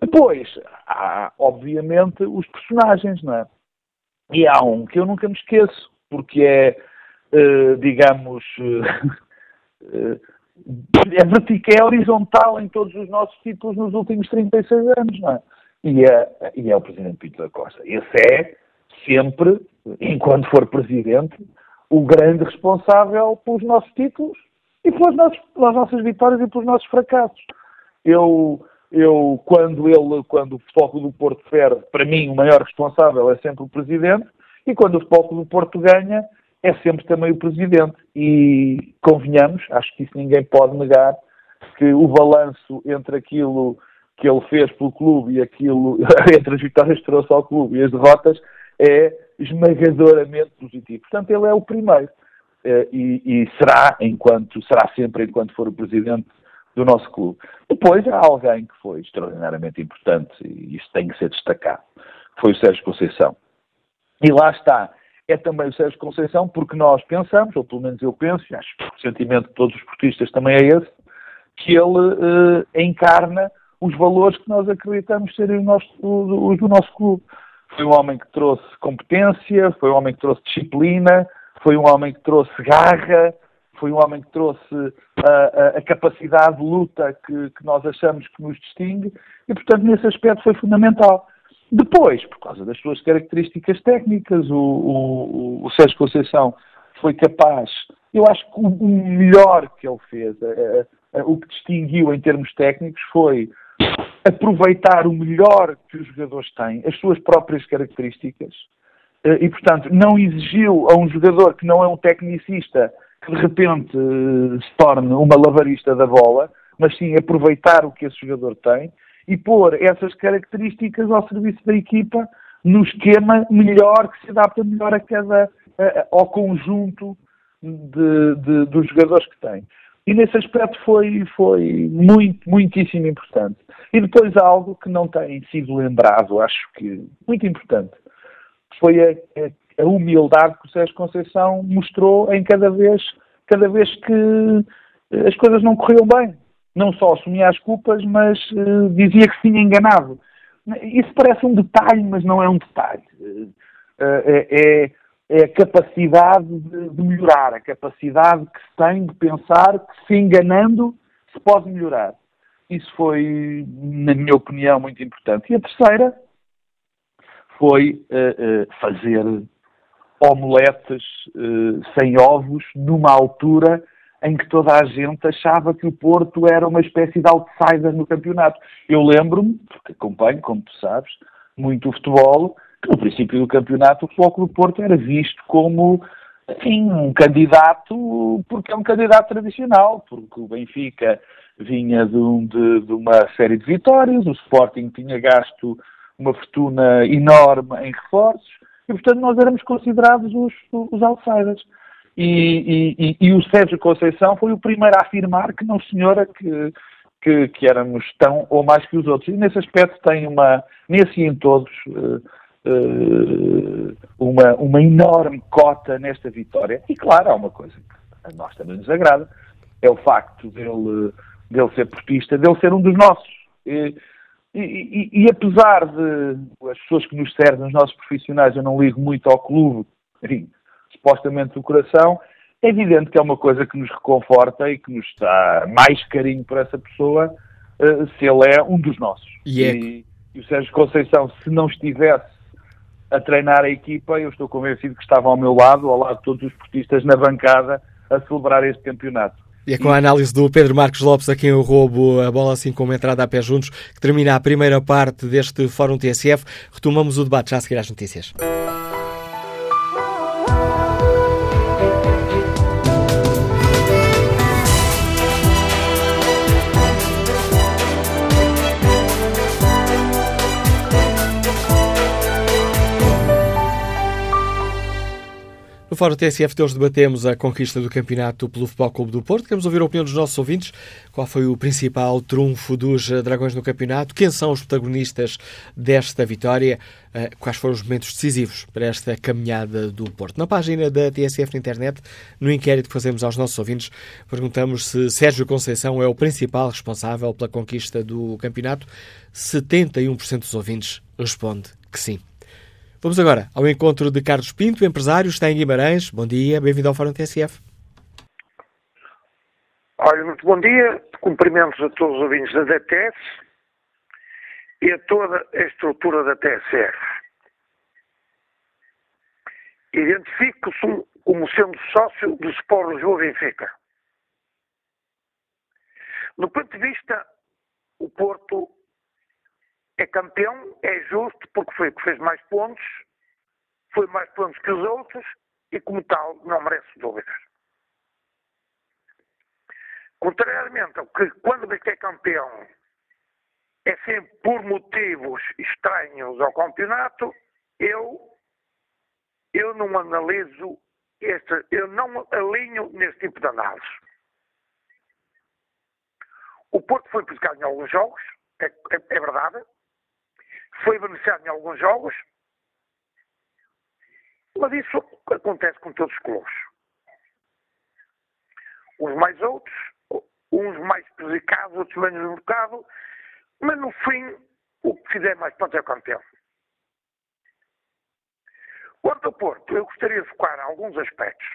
Depois, há, obviamente, os personagens, não é? E há um que eu nunca me esqueço, porque é, uh, digamos, uh, é vertical, é horizontal em todos os nossos títulos nos últimos 36 anos, não é? E é, e é o Presidente Pinto da Costa. Esse é sempre, enquanto for Presidente, o grande responsável pelos nossos títulos e pelas pelas nossas vitórias e pelos nossos fracassos. Eu, eu quando ele, quando o Futebol do Porto perde, para mim o maior responsável é sempre o Presidente, e quando o Futebol do Porto ganha, é sempre também o Presidente. E convenhamos, acho que isso ninguém pode negar, que o balanço entre aquilo que ele fez pelo clube e aquilo, entre as vitórias que trouxe ao clube e as derrotas, é esmagadoramente positivo. Portanto, ele é o primeiro. Eh, e, e será, enquanto, será sempre enquanto for o presidente do nosso clube. Depois há alguém que foi extraordinariamente importante, e isso tem que ser destacado, foi o Sérgio Conceição. E lá está, é também o Sérgio Conceição, porque nós pensamos, ou pelo menos eu penso, e acho que o sentimento de todos os portistas também é esse, que ele uh, encarna os valores que nós acreditamos serem os, os do nosso clube. Foi um homem que trouxe competência, foi um homem que trouxe disciplina, foi um homem que trouxe garra, foi um homem que trouxe a, a, a capacidade de luta que, que, nós achamos que nos distingue e, portanto, nesse aspecto foi fundamental. Depois, por causa das suas características técnicas, o, o, o Sérgio Conceição foi capaz, eu acho que o, melhor que ele fez, o que distinguiu em termos técnicos foi aproveitar o melhor que os jogadores têm, as suas próprias características, eh, e, portanto, não exigiu a um jogador que não é um tecnicista que de repente eh, se torne uma lavarista da bola, mas sim aproveitar o que esse jogador tem e pôr essas características ao serviço da equipa no esquema melhor, que se adapta melhor a cada, ao conjunto de, de, dos jogadores que tem. E nesse aspecto foi, foi muito, muitíssimo importante. E depois algo que não tem sido lembrado, acho que muito importante, foi a, a, a humildade que o Sérgio Conceição mostrou em cada vez, cada vez que as coisas não corriam bem. Não só assumia as culpas, mas uh, dizia que se tinha enganado. Isso parece um detalhe, mas não é um detalhe. Uh, é, é, a capacidade de, de, melhorar, a capacidade que se tem de pensar que se enganando se pode melhorar. Isso foi, na minha opinião, muito importante. E a terceira foi uh, fazer omeletes sem ovos numa altura em que toda a gente achava que o Porto era uma espécie de outsider no campeonato. Eu lembro-me, porque acompanho, como tu sabes, muito o futebol, que no princípio do campeonato o Futebol do Porto era visto como enfim, um candidato, porque é um candidato tradicional, porque o Benfica vinha de, um, de, de, uma série de vitórias, o Sporting tinha gasto uma fortuna enorme em reforços, e portanto nós éramos considerados os, os outsiders. E, e, e, o Sérgio Conceição foi o primeiro a afirmar que não, senhora, que, que, que, éramos tão ou mais que os outros. E nesse aspecto tem uma, nesse e em todos, uh, uh, uma, uma enorme cota nesta vitória. E claro, há uma coisa que a nós também nos agrada, é o facto dele, dele ser portista, dele ser um dos nossos. E, e, e, apesar de as pessoas que nos servem, os nossos profissionais, eu não ligo muito ao clube, enfim, supostamente do coração, é evidente que é uma coisa que nos reconforta e que nos dá mais carinho por essa pessoa uh, se ele é um dos nossos. E, é... e, e o Sérgio Conceição, se não estivesse a treinar a equipa, eu estou convencido que estava ao meu lado, ao lado de todos os portistas na bancada, a celebrar este campeonato. E é com a análise do Pedro Marcos Lopes, a quem eu roubo a bola assim como entrada a pé juntos, que termina a primeira parte deste Fórum TSF. Retomamos o debate já a seguir às notícias. Fórum TSF de hoje debatemos a conquista do campeonato pelo Futebol Clube do Porto. Queremos ouvir a opinião dos nossos ouvintes. Qual foi o principal trunfo dos Dragões no campeonato? Quem são os protagonistas desta vitória? Eh, quais foram os momentos decisivos para esta caminhada do Porto? Na página da TSF na internet, no inquérito que fazemos aos nossos ouvintes, perguntamos se Sérgio Conceição é o principal responsável pela conquista do campeonato. 71% dos ouvintes responde que sim. Vamos agora ao encontro de Carlos Pinto, empresário, está em Guimarães. Bom dia, bem-vindo ao Fórum TSF. Olha, muito bom dia, cumprimentos a todos os ouvintes da DTS e a toda a estrutura da TSF. Identifico-se como sendo sócio do Sport Lisboa Benfica. Do ponto de vista, o Porto é campeão, é justo, porque foi o que fez mais pontos, foi mais pontos que os outros e, como tal, não merece dúvidas. Contrariamente ao que, quando o é campeão, é sempre por motivos estranhos ao campeonato, eu, eu não analiso, este, eu não alinho nesse tipo de análise. O Porto foi buscar em alguns jogos, é, é, é verdade, foi beneficiado em alguns jogos, mas isso acontece com todos os clubes. Uns mais outros, uns mais prejudicados, outros menos prejudicados, mas no fim, o que fizer mais pode ser campeão. Quanto ao Porto, eu gostaria de focar em alguns aspectos.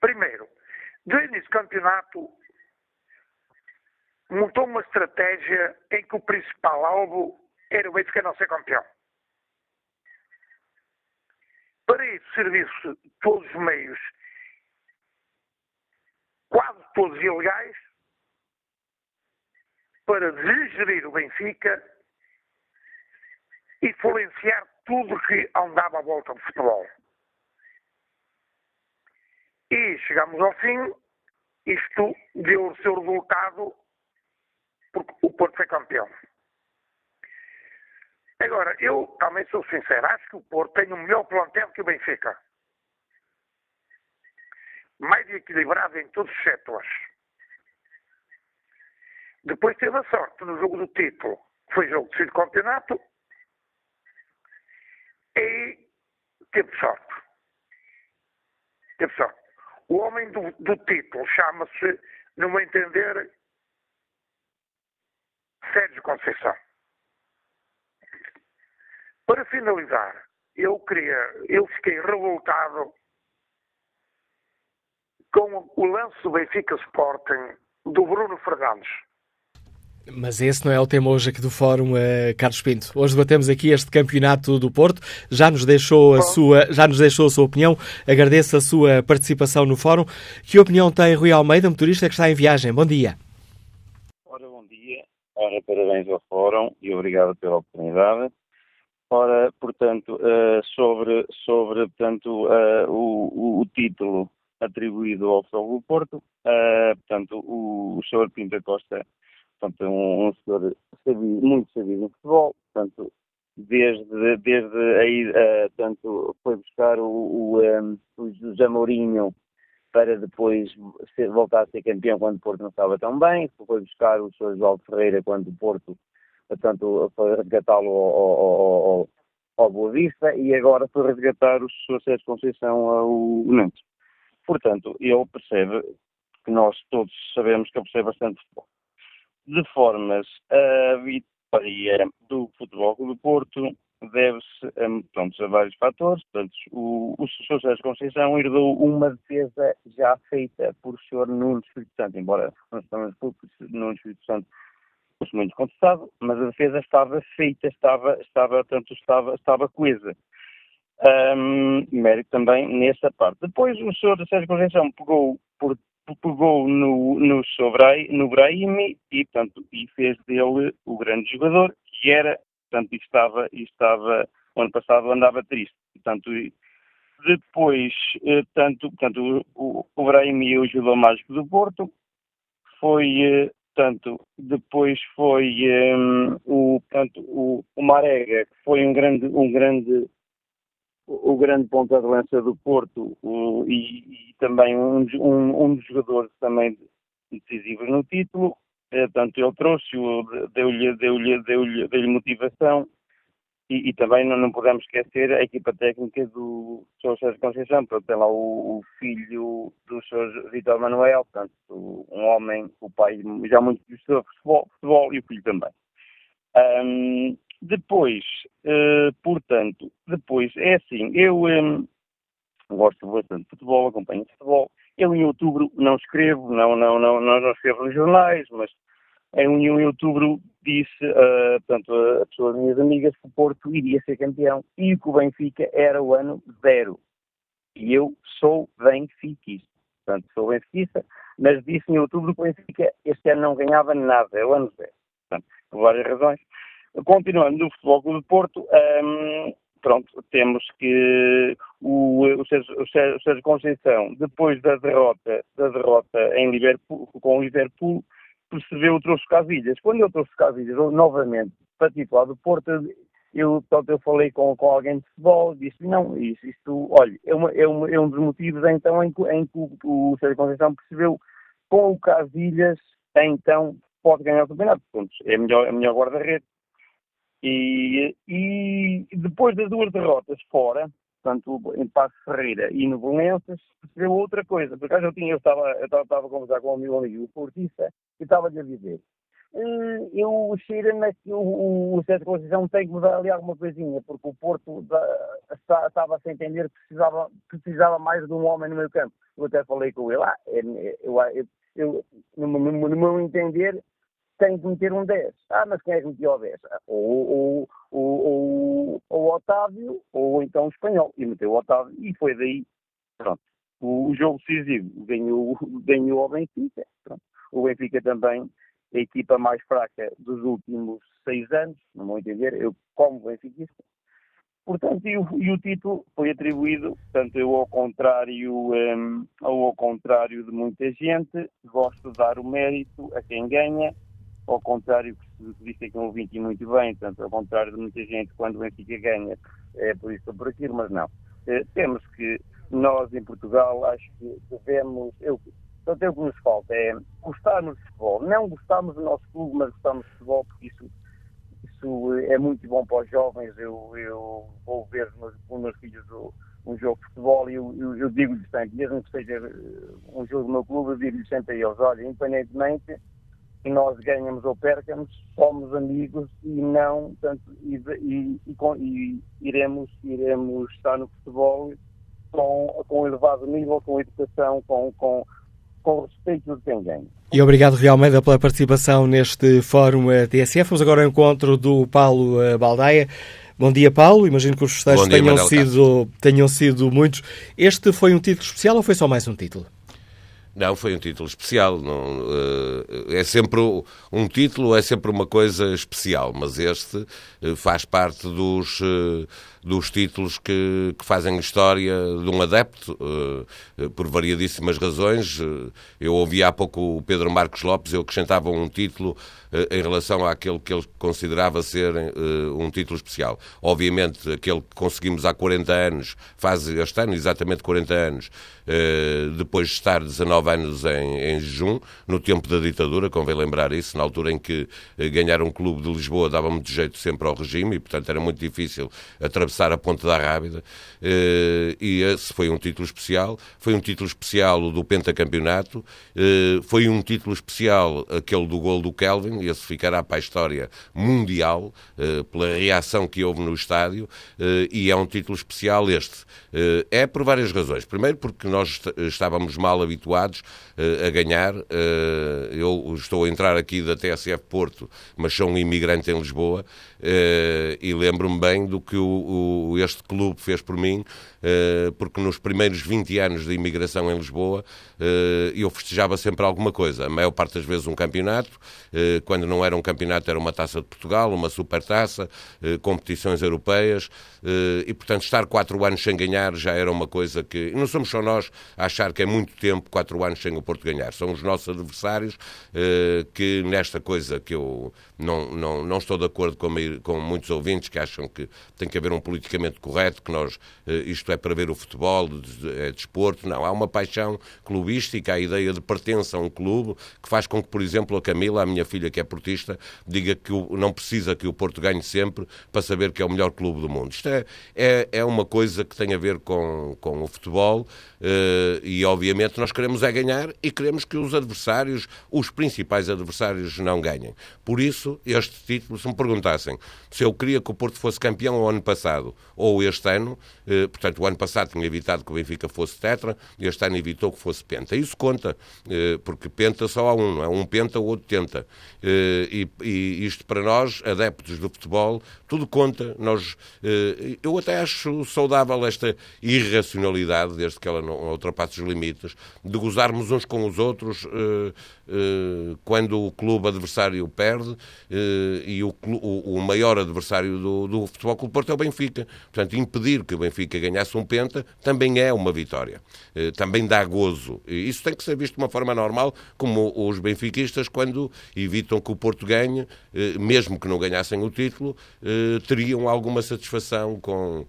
Primeiro, desde esse campeonato, montou uma estratégia em que o principal alvo era o Benfica não ser campeão. Para isso serviu-se todos os meios, quase todos ilegais, para desgerir o Benfica e influenciar tudo que andava à volta do futebol. E chegamos ao fim, isto deu o seu resultado porque o Porto foi campeão. Agora, eu também sou sincero, acho que o Porto tem um melhor plantel que o Benfica. Mais equilibrado em todos os setores. Depois teve a sorte no jogo do título, que foi jogo de campeonato, e teve sorte. Teve sorte. O homem do, do título chama-se, no meu entender, Sérgio Conceição. Para finalizar, eu queria, eu fiquei revoltado com o lance do Benfica Sporting do Bruno Fernandes. Mas esse não é o tema hoje aqui do Fórum, uh, Carlos Pinto. Hoje debatemos aqui este campeonato do Porto. Já nos deixou a sua, já nos deixou a sua opinião. Agradeço a sua participação no Fórum. Que opinião tem Rui Almeida, motorista que está em viagem? Bom dia. Ora, parabéns ao Fórum e obrigado pela oportunidade. Ora, portanto, uh, sobre, sobre portanto, uh, o, o, título atribuído ao Futebol do Porto, uh, portanto, o, o Sr. Pinta Costa portanto, é um, um senhor sabido, muito sabido no futebol, portanto, desde, desde aí, portanto, foi buscar o, o, um, o José Mourinho para depois ser, voltar a ser campeão quando o Porto não estava tão bem, foi buscar o Sr. João Ferreira quando o Porto, portanto, foi resgatá-lo ao, ao, ao, ao, Boa Vista e agora foi resgatar o Sr. Sérgio Conceição ao Nantes. Portanto, ele percebe, que nós todos sabemos que ele percebe bastante futebol. De formas, a vitória do Futebol do Porto deve-se a, a vários fatores. Portanto, o, o Sr. Sérgio Conceição herdou uma defesa já feita por o Sr. Nuno Espírito Santo, embora não estamos por Nuno Espírito Santo fosse muito contestado, mas a defesa estava feita, estava, estava, tanto estava, estava coesa. Um, mérito também nessa parte. Depois o Sr. Sérgio Conceição pegou, por, pegou no, no, no Brahim e, portanto, e fez dele o grande jogador, que era portanto, estava, estava, o ano passado andava triste. Portanto, depois, eh, tanto, portanto, o, o Brahimi ajudou mais que do Porto, foi, eh, tanto, depois foi um, o, portanto, o, o Marega, que foi um grande, um grande, o grande ponta de lança do Porto o, e, e, também um, um, um, dos jogadores também decisivos no título. Eh, portanto, ele trouxe-o, deu-lhe deu -lhe, deu -lhe, deu motivação e, e, também não, não podemos esquecer a equipa técnica do Sr. Sérgio Conceição, porque tem lá o, o filho do Sr. Vitor Manuel, portanto, um homem, o pai já muito gostou de futebol, futebol e o filho também. Um, depois, uh, portanto, depois, é assim, eu um, gosto bastante de futebol, acompanho futebol. Eu em outubro não escrevo, não, não, não, não, escrevo nos jornais, mas em 1 de outubro disse uh, portanto, a pessoas, minhas amigas, que o Porto iria ser campeão e que o Benfica era o ano zero. E eu sou benfiquista. Portanto, sou benfiquista, mas disse em outubro que o Benfica este ano não ganhava nada, é o ano zero. Portanto, por várias razões. Continuando no Futebol Clube do Porto, um, pronto, temos que o, o, Sérgio, o Sérgio Conceição, depois da derrota, da derrota em Liverpool, com o Liverpool, percebeu, trouxe Casilhas. Quando eu trouxe Casilhas novamente para titular do Porto, eu, portanto, eu falei com, com alguém de futebol, disse não, isso, isto, olha, é, uma, é, uma, é um dos motivos então em em que o, o Sérgio Conceição percebeu com o Casilhas, então pode ganhar o campeonato, Portanto, é melhor, é melhor guarda-redes. E, e depois das duas derrotas fora, portanto, em Passo Ferreira e no Belenenses, percebeu outra coisa. Por acaso eu, tinha, eu, estava, eu estava, estava a conversar com um amigo amigo, o portista, e estava-lhe a dizer, eh, eu cheira-me que o, o Sérgio Conceição tem que mudar ali alguma coisinha, porque o Porto estava a se entender que precisava, precisava mais de um homem no meio campo. Eu até falei com ele, ah, é, é, eu, eu, eu, no, no, no meu entender, tem que meter um 10. Ah, mas quem é que meteu o 10? Ou, ou, o Otávio, ou então o espanhol. E meteu o Otávio. E foi daí, pronto. O, jogo decisivo ganhou, ganhou o Benfica. Pronto. O Benfica também, a equipa mais fraca dos últimos seis anos, não vou entender, eu como benfiquista. Portanto, e o, e o, título foi atribuído, portanto, eu ao contrário, um, ao contrário de muita gente, gosto de dar o mérito a quem ganha ao contrário que disse aqui um ouvinte muito bem, tanto ao contrário de muita gente, quando o Benfica ganha, é por isso ou por aquilo, mas não. Eh, temos que, nós em Portugal, acho que devemos, eu, então o que nos falta é gostarmos de futebol, não gostarmos do nosso clube, mas gostarmos de futebol, porque isso, isso é muito bom para os jovens, eu, eu vou ver com os meus filhos um jogo de futebol e eu, eu, eu digo-lhes sempre, mesmo que seja eh, um jogo do meu clube, eu digo-lhes sempre a eles, olha, independentemente nós ganhamos ou percamos, somos amigos e não, portanto, e, e, e, e, iremos, iremos estar no futebol com, com elevado nível, com educação, com, com, com respeito de quem ganha. E obrigado, realmente pela participação neste Fórum TSF. Vamos agora ao encontro do Paulo eh, Baldaia. Bom dia, Paulo. Imagino que os festejos tenham, sido, tenham sido muitos. Este foi um título especial ou foi só mais um título? Não, foi um título especial. Não, eh, é sempre um título, é sempre uma coisa especial, mas este eh, faz parte dos eh, dos títulos que, que fazem história de um adepto, uh, por variadíssimas razões. Uh, eu ouvi há pouco o Pedro Marcos Lopes, eu acrescentava um título uh, em relação àquele que ele considerava ser um título especial. Obviamente, aquele que conseguimos há 40 anos, faz este ano exatamente 40 anos, depois de estar 19 anos em, em jejum, no tempo da ditadura, convém lembrar isso, na altura em que ganhar um clube de Lisboa dava muito jeito sempre ao regime e, portanto, era muito difícil atravessar atravessar a Ponte da Rábida eh, e esse foi um título especial. Foi um título especial do pentacampeonato, eh, foi um título especial aquele do gol do Kelvin, esse ficará para a história mundial eh, pela reação que houve no estádio e é um título especial este. É por várias razões. Primeiro porque nós estávamos mal habituados a ganhar. Eu estou a entrar aqui da TSF Porto, mas sou um imigrante em Lisboa e lembro-me bem do que o o, este clube fez por mim, porque nos primeiros 20 anos de imigração em Lisboa uh, eu festejava sempre alguma coisa. A maior parte das vezes um campeonato, uh, quando não era um campeonato era uma taça de Portugal, uma supertaça, competições europeias e, portanto, estar quatro anos sem ganhar já era uma coisa que... Não somos só nós a achar que é muito tempo quatro anos sem o Porto ganhar. São os nossos adversários que nesta coisa que eu Não, não, não estou de acordo com, com muitos ouvintes que acham que tem que haver um politicamente correto, que nós, eh, isto é para ver o futebol, é desporto. Não, há uma paixão clubística, a ideia de pertença a um clube, que faz com que, por exemplo, a Camila, a minha filha que é portista, diga que não precisa que o Porto ganhe sempre para saber que é o melhor clube do mundo. Isto é, é, é uma coisa que tem a ver com, com o futebol uh, e, obviamente, nós queremos é ganhar e queremos que os adversários, os principais adversários, não ganhem. Por isso, este título, se me perguntassem se eu queria que o Porto fosse campeão o ano passado ou este ano, uh, portanto, o ano passado tinha evitado que o Benfica fosse tetra, este ano evitou que fosse penta. Isso conta, uh, porque penta só há um, é? Um penta, o outro tenta. E, e isto para nós, adeptos do futebol, tudo conta. Nós, eu até acho saudável esta irracionalidade, desde que ela não ultrapasse os limites, de gozarmos uns com os outros quando o clube adversário perde e o, o, maior adversário do, do Futebol Clube Porto é o Benfica. Portanto, impedir que o Benfica ganhasse um penta também é uma vitória. também dá gozo. Isso tem que ser visto de uma forma normal, como os benfiquistas, quando evitam que o Porto ganhe, mesmo que não ganhassem o título, teriam alguma satisfação com,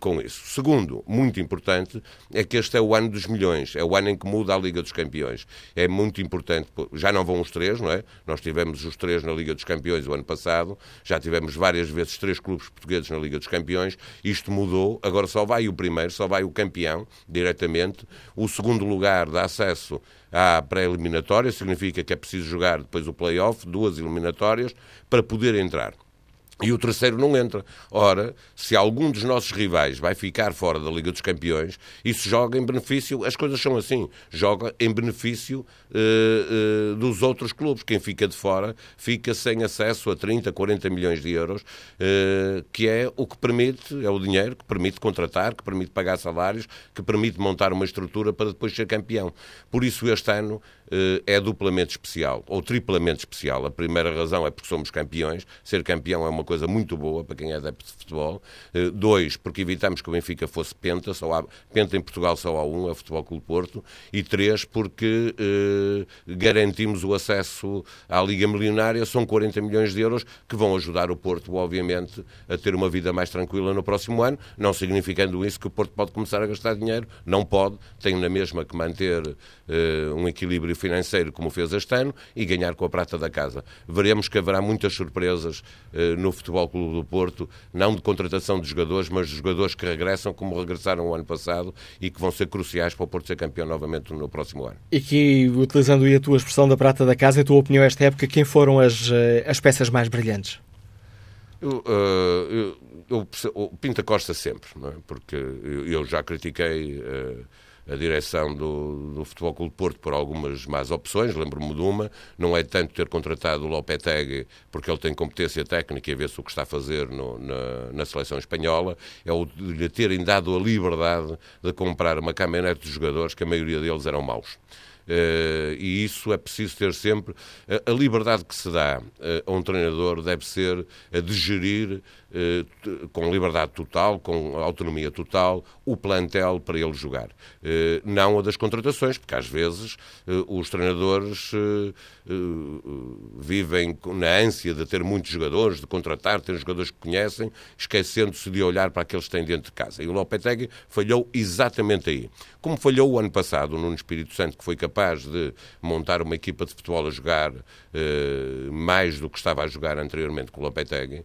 com isso. Segundo, muito importante, é que este é o ano dos milhões, é o ano em que muda a Liga dos Campeões. É muito importante, já não vão os três, não é? Nós tivemos os três na Liga dos Campeões o ano passado, já tivemos várias vezes três clubes portugueses na Liga dos Campeões, isto mudou, agora só vai o primeiro, só vai o campeão, diretamente. O segundo lugar dá acesso à pré-eliminatória, significa que é preciso jogar depois o play-off, duas eliminatórias, para poder entrar e o terceiro não entra. Ora, se algum dos nossos rivais vai ficar fora da Liga dos Campeões, isso joga em benefício, as coisas são assim, joga em benefício uh, uh, dos outros clubes. Quem fica de fora fica sem acesso a 30, 40 milhões de euros, uh, que é o que permite, é o dinheiro que permite contratar, que permite pagar salários, que permite montar uma estrutura para depois ser campeão. Por isso, este ano é duplamente especial, ou triplamente especial. A primeira razão é porque somos campeões, ser campeão é uma coisa muito boa para quem é adepto de futebol. Uh, dois, porque evitamos que o Benfica fosse penta, só há, penta em Portugal só há um, é o Futebol Clube Porto. E três, porque uh, garantimos o acesso à Liga Milionária, são 40 milhões de euros que vão ajudar o Porto, obviamente, a ter uma vida mais tranquila no próximo ano, não significando isso que o Porto pode começar a gastar dinheiro, não pode, tem na mesma que manter uh, um equilíbrio financeiro como fez este ano e ganhar com a prata da casa. Veremos que haverá muitas surpresas no Futebol Clube do Porto, não de contratação de jogadores, mas de jogadores que regressam como regressaram o ano passado e que vão ser cruciais para o Porto ser campeão novamente no próximo ano. E que, utilizando a tua expressão da prata da casa, a tua opinião esta época, quem foram as, eh, as peças mais brilhantes? Eu, uh, eu, eu, o Pinta Costa sempre, é? porque eu, eu, já critiquei uh, a direção do, do Futebol Clube Porto por algumas más opções, lembro-me de uma, não é tanto ter contratado o Lopetegui porque ele tem competência técnica e a ver-se o que está a fazer no, na, na, seleção espanhola, é o de lhe terem dado a liberdade de comprar uma caminhonete de jogadores que a maioria deles eram maus. Uh, e isso é preciso ter sempre. A, a liberdade que se dá uh, a um treinador deve ser a de gerir eh, com liberdade total, com autonomia total, o plantel para ele jogar. Eh, não a das contratações, porque às vezes eh, os treinadores vivem na ânsia de ter muitos jogadores, de contratar, ter jogadores que conhecem, esquecendo-se de olhar para aqueles que têm dentro de casa. E o Lopetegui falhou exatamente aí. Como falhou o ano passado no Espírito Santo, que foi capaz de montar uma equipa de futebol a jogar mais do que estava a jogar anteriormente com o Lopetegui,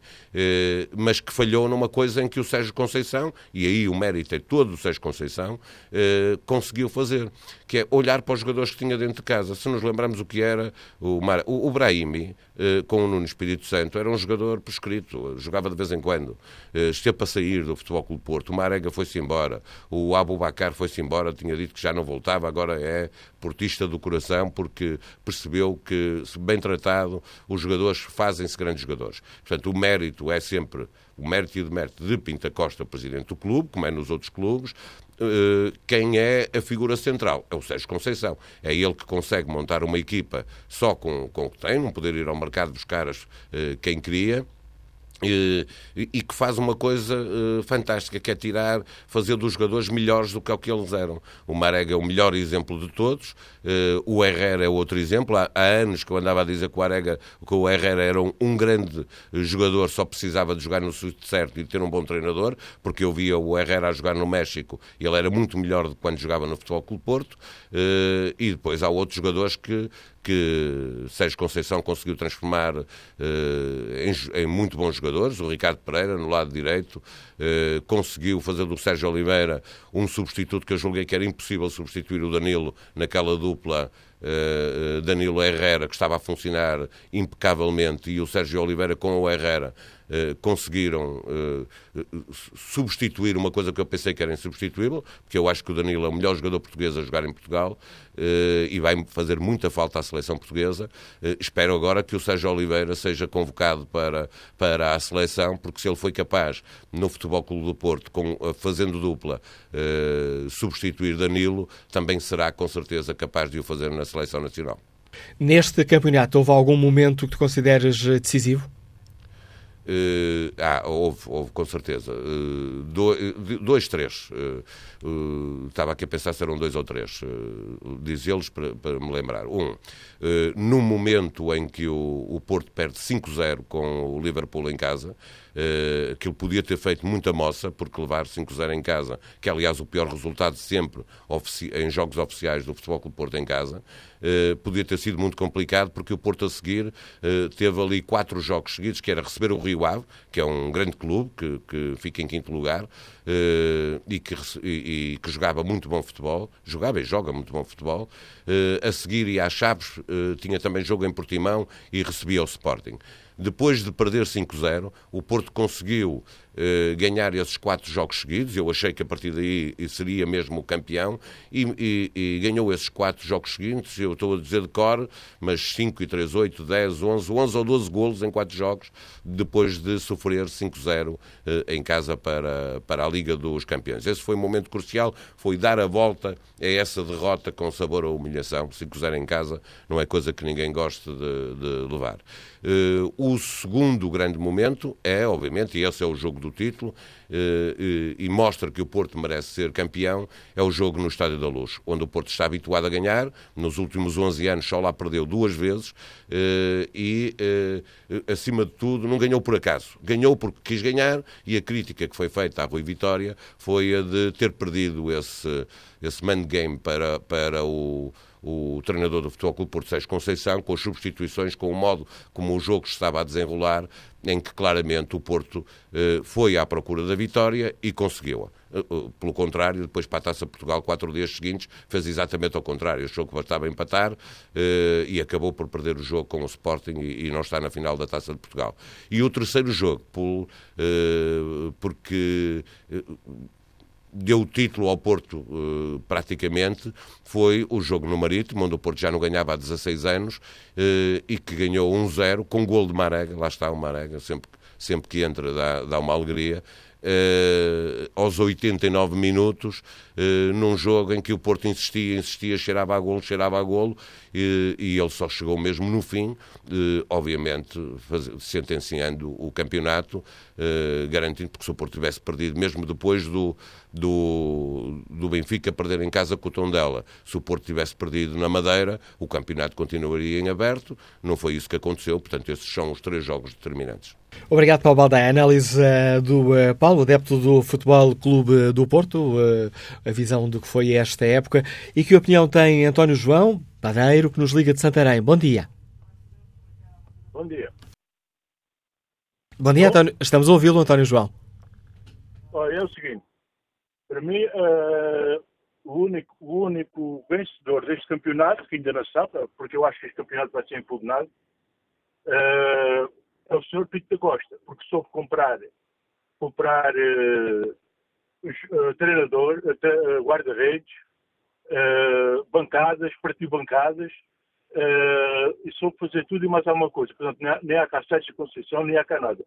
mas que falhou numa coisa em que o Sérgio Conceição, e aí o mérito é todo do Sérgio Conceição, eh, conseguiu fazer, que é olhar para os jogadores que tinha dentro de casa. Se nos lembramos o que era o, Mar... o, o Brahimi, com o Nuno Espírito Santo, era um jogador prescrito, jogava de vez em quando, eh, esteve para sair do Futebol Clube Porto, o Marega foi-se embora, o Abu Bakar foi-se embora, tinha dito que já não voltava, agora é portista do coração, porque percebeu que, bem tratado, os jogadores fazem-se grandes jogadores. Portanto, o mérito é sempre o mérito e o demérito de Pinta Costa, presidente do clube, como é nos outros clubes, eh, quem é a figura central? É o Sérgio Conceição. É ele que consegue montar uma equipa só com, com o que tem, não poder ir ao mercado buscar as, eh, quem queria e, e, que faz uma coisa uh, fantástica, que é tirar, fazer dos jogadores melhores do que o que eles eram. O Marega é o melhor exemplo de todos, uh, o Herrera é outro exemplo. Há, há, anos que eu andava a dizer que o, Arega, que o Herrera era um, um, grande jogador, só precisava de jogar no sítio certo e de ter um bom treinador, porque eu via o Herrera a jogar no México e ele era muito melhor do que quando jogava no Futebol Clube Porto. Uh, e depois há outros jogadores que, que Sérgio Conceição conseguiu transformar uh, em, em, muito bons jogadores. O Ricardo Pereira, no lado direito, uh, conseguiu fazer do Sérgio Oliveira um substituto que eu julguei que era impossível substituir o Danilo naquela dupla. Uh, Danilo Herrera, que estava a funcionar impecavelmente, e o Sérgio Oliveira com o Herrera eh, conseguiram eh, substituir uma coisa que eu pensei que era insubstituível, porque eu acho que o Danilo é o melhor jogador português a jogar em Portugal eh, e vai fazer muita falta à seleção portuguesa. espero agora que o Sérgio Oliveira seja convocado para, para a seleção, porque se ele foi capaz, no Futebol Clube do Porto, com, fazendo dupla, substituir Danilo, também será com certeza capaz de o fazer na seleção nacional. Neste campeonato, houve algum momento que tu consideres decisivo? Uh, ah, houve, houve com certeza. Uh, dois, três. Uh, estava aqui a pensar se eram dois ou três. diz eles para, para, me lembrar. Um, no momento em que o, o Porto perde 5-0 com o Liverpool em casa, uh, que ele podia ter feito muita moça, porque levar 5-0 em casa, que é aliás o pior resultado sempre em jogos oficiais do Futebol Clube Porto em casa, uh, podia ter sido muito complicado, porque o Porto a seguir uh, teve ali quatro jogos seguidos, que era receber o Rio Ave, que é um grande clube, que, que fica em quinto lugar, e que, e, e, que jogava muito bom futebol, jogava e joga muito bom futebol, a seguir ia às Chaves, tinha também jogo em Portimão e recebia o Sporting. Depois de perder 5-0, o Porto conseguiu eh, ganhar esses quatro jogos seguidos. Eu achei que a partir daí seria mesmo o campeão e, e, e, ganhou esses quatro jogos seguintes. Eu estou a dizer de cor, mas 5 e 3, 8, 10, 11, 11 ou 12 golos em quatro jogos, depois de sofrer 5-0 eh, em casa para, para a Liga dos Campeões. Esse foi um momento crucial, foi dar a volta a essa derrota com sabor à humilhação. 5-0 em casa não é coisa que ninguém goste de, de levar. Uh, o segundo grande momento é, obviamente, e esse é o jogo do título eh, eh, e mostra que o Porto merece ser campeão, é o jogo no Estádio da Luz, onde o Porto está habituado a ganhar. Nos últimos 11 anos só lá perdeu duas vezes eh, e, acima de tudo, não ganhou por acaso. Ganhou porque quis ganhar e a crítica que foi feita à Rui Vitória foi a de ter perdido esse, esse man game para, para o o treinador do Futebol Clube Porto Sérgio Conceição, com as substituições, com o modo como o jogo estava a desenrolar, em que claramente o Porto eh, foi à procura da vitória e conseguiu-a. Eh, eh, pelo contrário, depois para a Taça Portugal, quatro dias seguintes, fez exatamente ao contrário. Achou que bastava empatar e acabou por perder o jogo com o Sporting e, não está na final da Taça de Portugal. E o terceiro jogo, por, porque deu o título ao Porto uh, praticamente foi o jogo no Marítimo, onde o Porto já não ganhava há 16 anos uh, e que ganhou 1-0 com gol de Marega, lá está o Marega, sempre, sempre que entra dá, dá uma alegria, uh, aos 89 minutos, num jogo em que o Porto insistia, insistia, cheirava a golo, cheirava a golo, e, e ele só chegou mesmo no fim, uh, obviamente, faz, sentenciando o campeonato, garantindo que se o Porto tivesse perdido, mesmo depois do, do, do Benfica perder em casa com o Tondela, se o Porto tivesse perdido na Madeira, o campeonato continuaria em aberto, não foi isso que aconteceu, portanto, esses são os três jogos determinantes. Obrigado, Paulo Baldaia. Análise uh, do Paulo, adepto do Futebol Clube do Porto, a visão do que foi esta época. E que opinião tem António João, padeiro, que nos liga de Santarém? Bom dia. Bom dia. Bom dia, António. Estamos a ouvi-lo, António João. Olha, é o seguinte. Para mim, o, único, o único vencedor deste campeonato, que ainda não sabe, porque eu acho que este campeonato vai ser impugnado, é o Sr. Pito da Costa, porque soube comprar, comprar uh, uh, treinador, uh, guarda-redes, uh, bancadas, partiu bancadas, e soube fazer tudo e mais alguma coisa. Portanto, nem há cá Sérgio Conceição, nem há cá nada.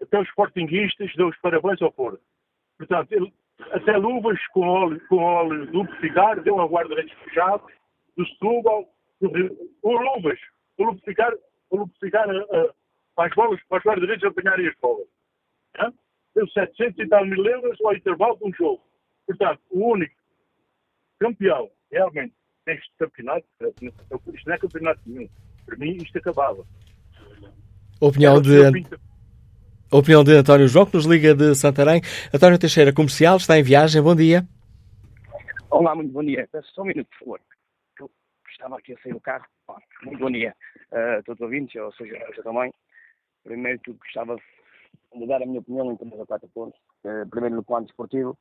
Até os sportinguistas dão os parabéns ao Porto. Portanto, ele, até luvas com óleo, com óleo lubrificar, deu a guarda-redes fechado, do Setúbal, o luvas, o lubrificar, o lubrificar para as bolas, para os guarda-redes apanharem as bolas. Deu 700 e tal mil euros ao intervalo de um jogo. Portanto, o único campeão, realmente, neste campeonato, isto não é campeonato nenhum. Para mim, isto acabava. Opinião de, opinião de António João, que nos liga de Santarém. António Teixeira, comercial, está em viagem. Bom dia. Olá, muito bom dia. Peço só um minuto, por favor. Eu estava aqui a sair do carro. Muito bom dia a todos os ouvintes, ou seja, eu também. Primeiro, tudo gostava de mudar a minha opinião em termos a quatro pontos. Uh, primeiro, no plano desportivo,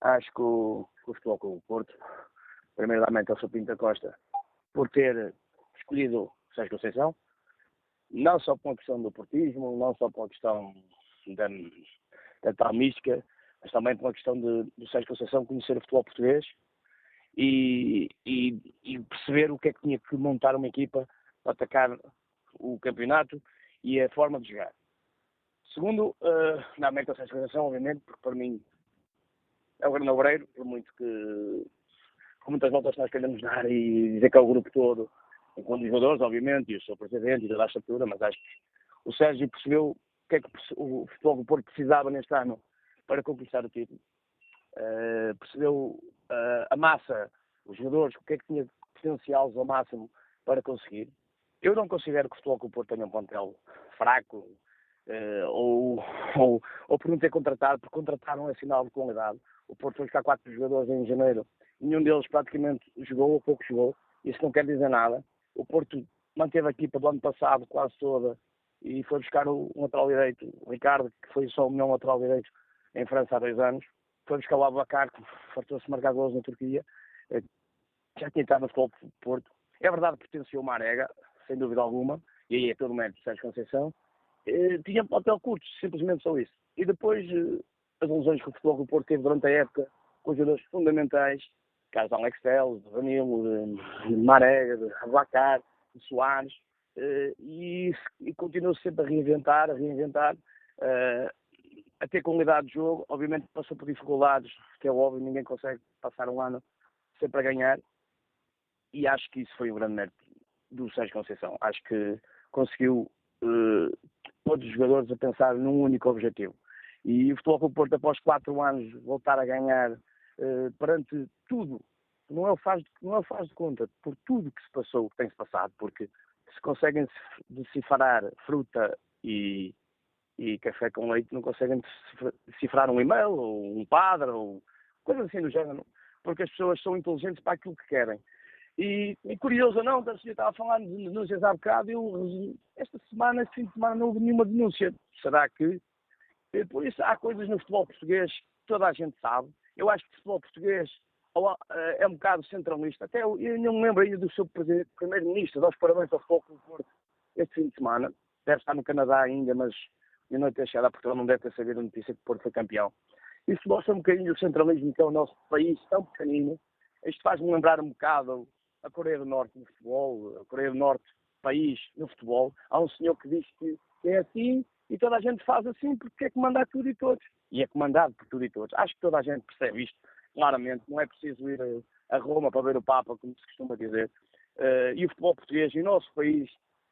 acho que o, o Futebol com o Porto, primeiramente ao Sr. Pinto da Costa, por ter escolhido Sérgio Conceição, não só por uma questão do portismo, não só por uma questão da, da tal mística, mas também por uma questão de, Sérgio Conceição conhecer o futebol português e, e, e, perceber o que é que tinha que montar uma equipa para atacar o campeonato e a forma de jogar. Segundo, uh, na América Sérgio Conceição, obviamente, porque para mim é o grande obreiro, por muito que com muitas voltas nós queremos dar e dizer que é o grupo todo, enquanto jogadores, obviamente, e eu sou presidente e toda a estrutura, mas acho que o Sérgio percebeu o que é que o futebol do Porto precisava neste ano para conquistar o título. Uh, percebeu uh, a massa, os jogadores, o que é que tinha potencial ao máximo para conseguir. Eu não considero que o futebol do Porto tenha um plantel fraco uh, ou, ou, ou, por não ter contratado, porque contratar não é sinal de qualidade. O Porto foi buscar quatro jogadores em janeiro, nenhum deles praticamente jogou ou pouco jogou, isso não quer dizer nada. O Porto manteve a equipa do ano passado quase toda e foi buscar o, um lateral direito, o Ricardo, que foi só o melhor lateral direito em França há dois anos. Foi buscar o Abacar, que fartou-se marcar gols na Turquia. Eh, já tinha estado no futebol do Porto. É verdade que pertenciou uma arega, sem dúvida alguma, e aí é todo o mérito de Sérgio Conceição. Eh, tinha papel curto, simplesmente só isso. E depois, eh, as lesões que o futebol do Porto teve durante a época, com jogadores fundamentais, caso Alex Telles, de Danilo, de Abacar, Soares, e, e continuou sempre a reinventar, a reinventar a ter qualidade de jogo. Obviamente passou por dificuldades, que é óbvio, ninguém consegue passar um ano sempre a ganhar. E acho que isso foi o grande mérito do Sérgio Conceição. Acho que conseguiu uh, todos os jogadores a pensar num único objetivo. E o Futebol Clube Porto, após quatro anos, voltar a ganhar uh, perante tudo, não é, o faz, não é o faz de conta, por tudo que se passou, que tem-se passado, porque se conseguem decifrar fruta e, e café com leite não conseguem decifrar um e-mail ou um padre ou coisas assim do género, porque as pessoas são inteligentes para aquilo que querem. E, e curioso ou não, eu estava a falar de denúncias há bocado, eu, esta semana, este fim de semana, não houve nenhuma denúncia. Será que? Por isso, há coisas no futebol português que toda a gente sabe. Eu acho que o futebol português é um bocado centralista. Até eu, eu não me lembro ainda do seu primeiro-ministro, aos parabéns ao futebol do Porto este fim de semana. Deve estar no Canadá ainda, mas e não ter chegado a Portugal não deve ter sabido a notícia que o Porto foi campeão. Isso mostra um bocadinho o centralismo que é o nosso país tão pequenino. Isto faz-me lembrar um bocado a Coreia do Norte no futebol, a Coreia do Norte, país no futebol. Há um senhor que diz que é assim e toda a gente faz assim porque é comandar tudo e todos. E é comandado por tudo e todos. Acho que toda a gente percebe isto claramente. Não é preciso ir a Roma para ver o Papa, como se costuma dizer. Uh, e o futebol português e o nosso país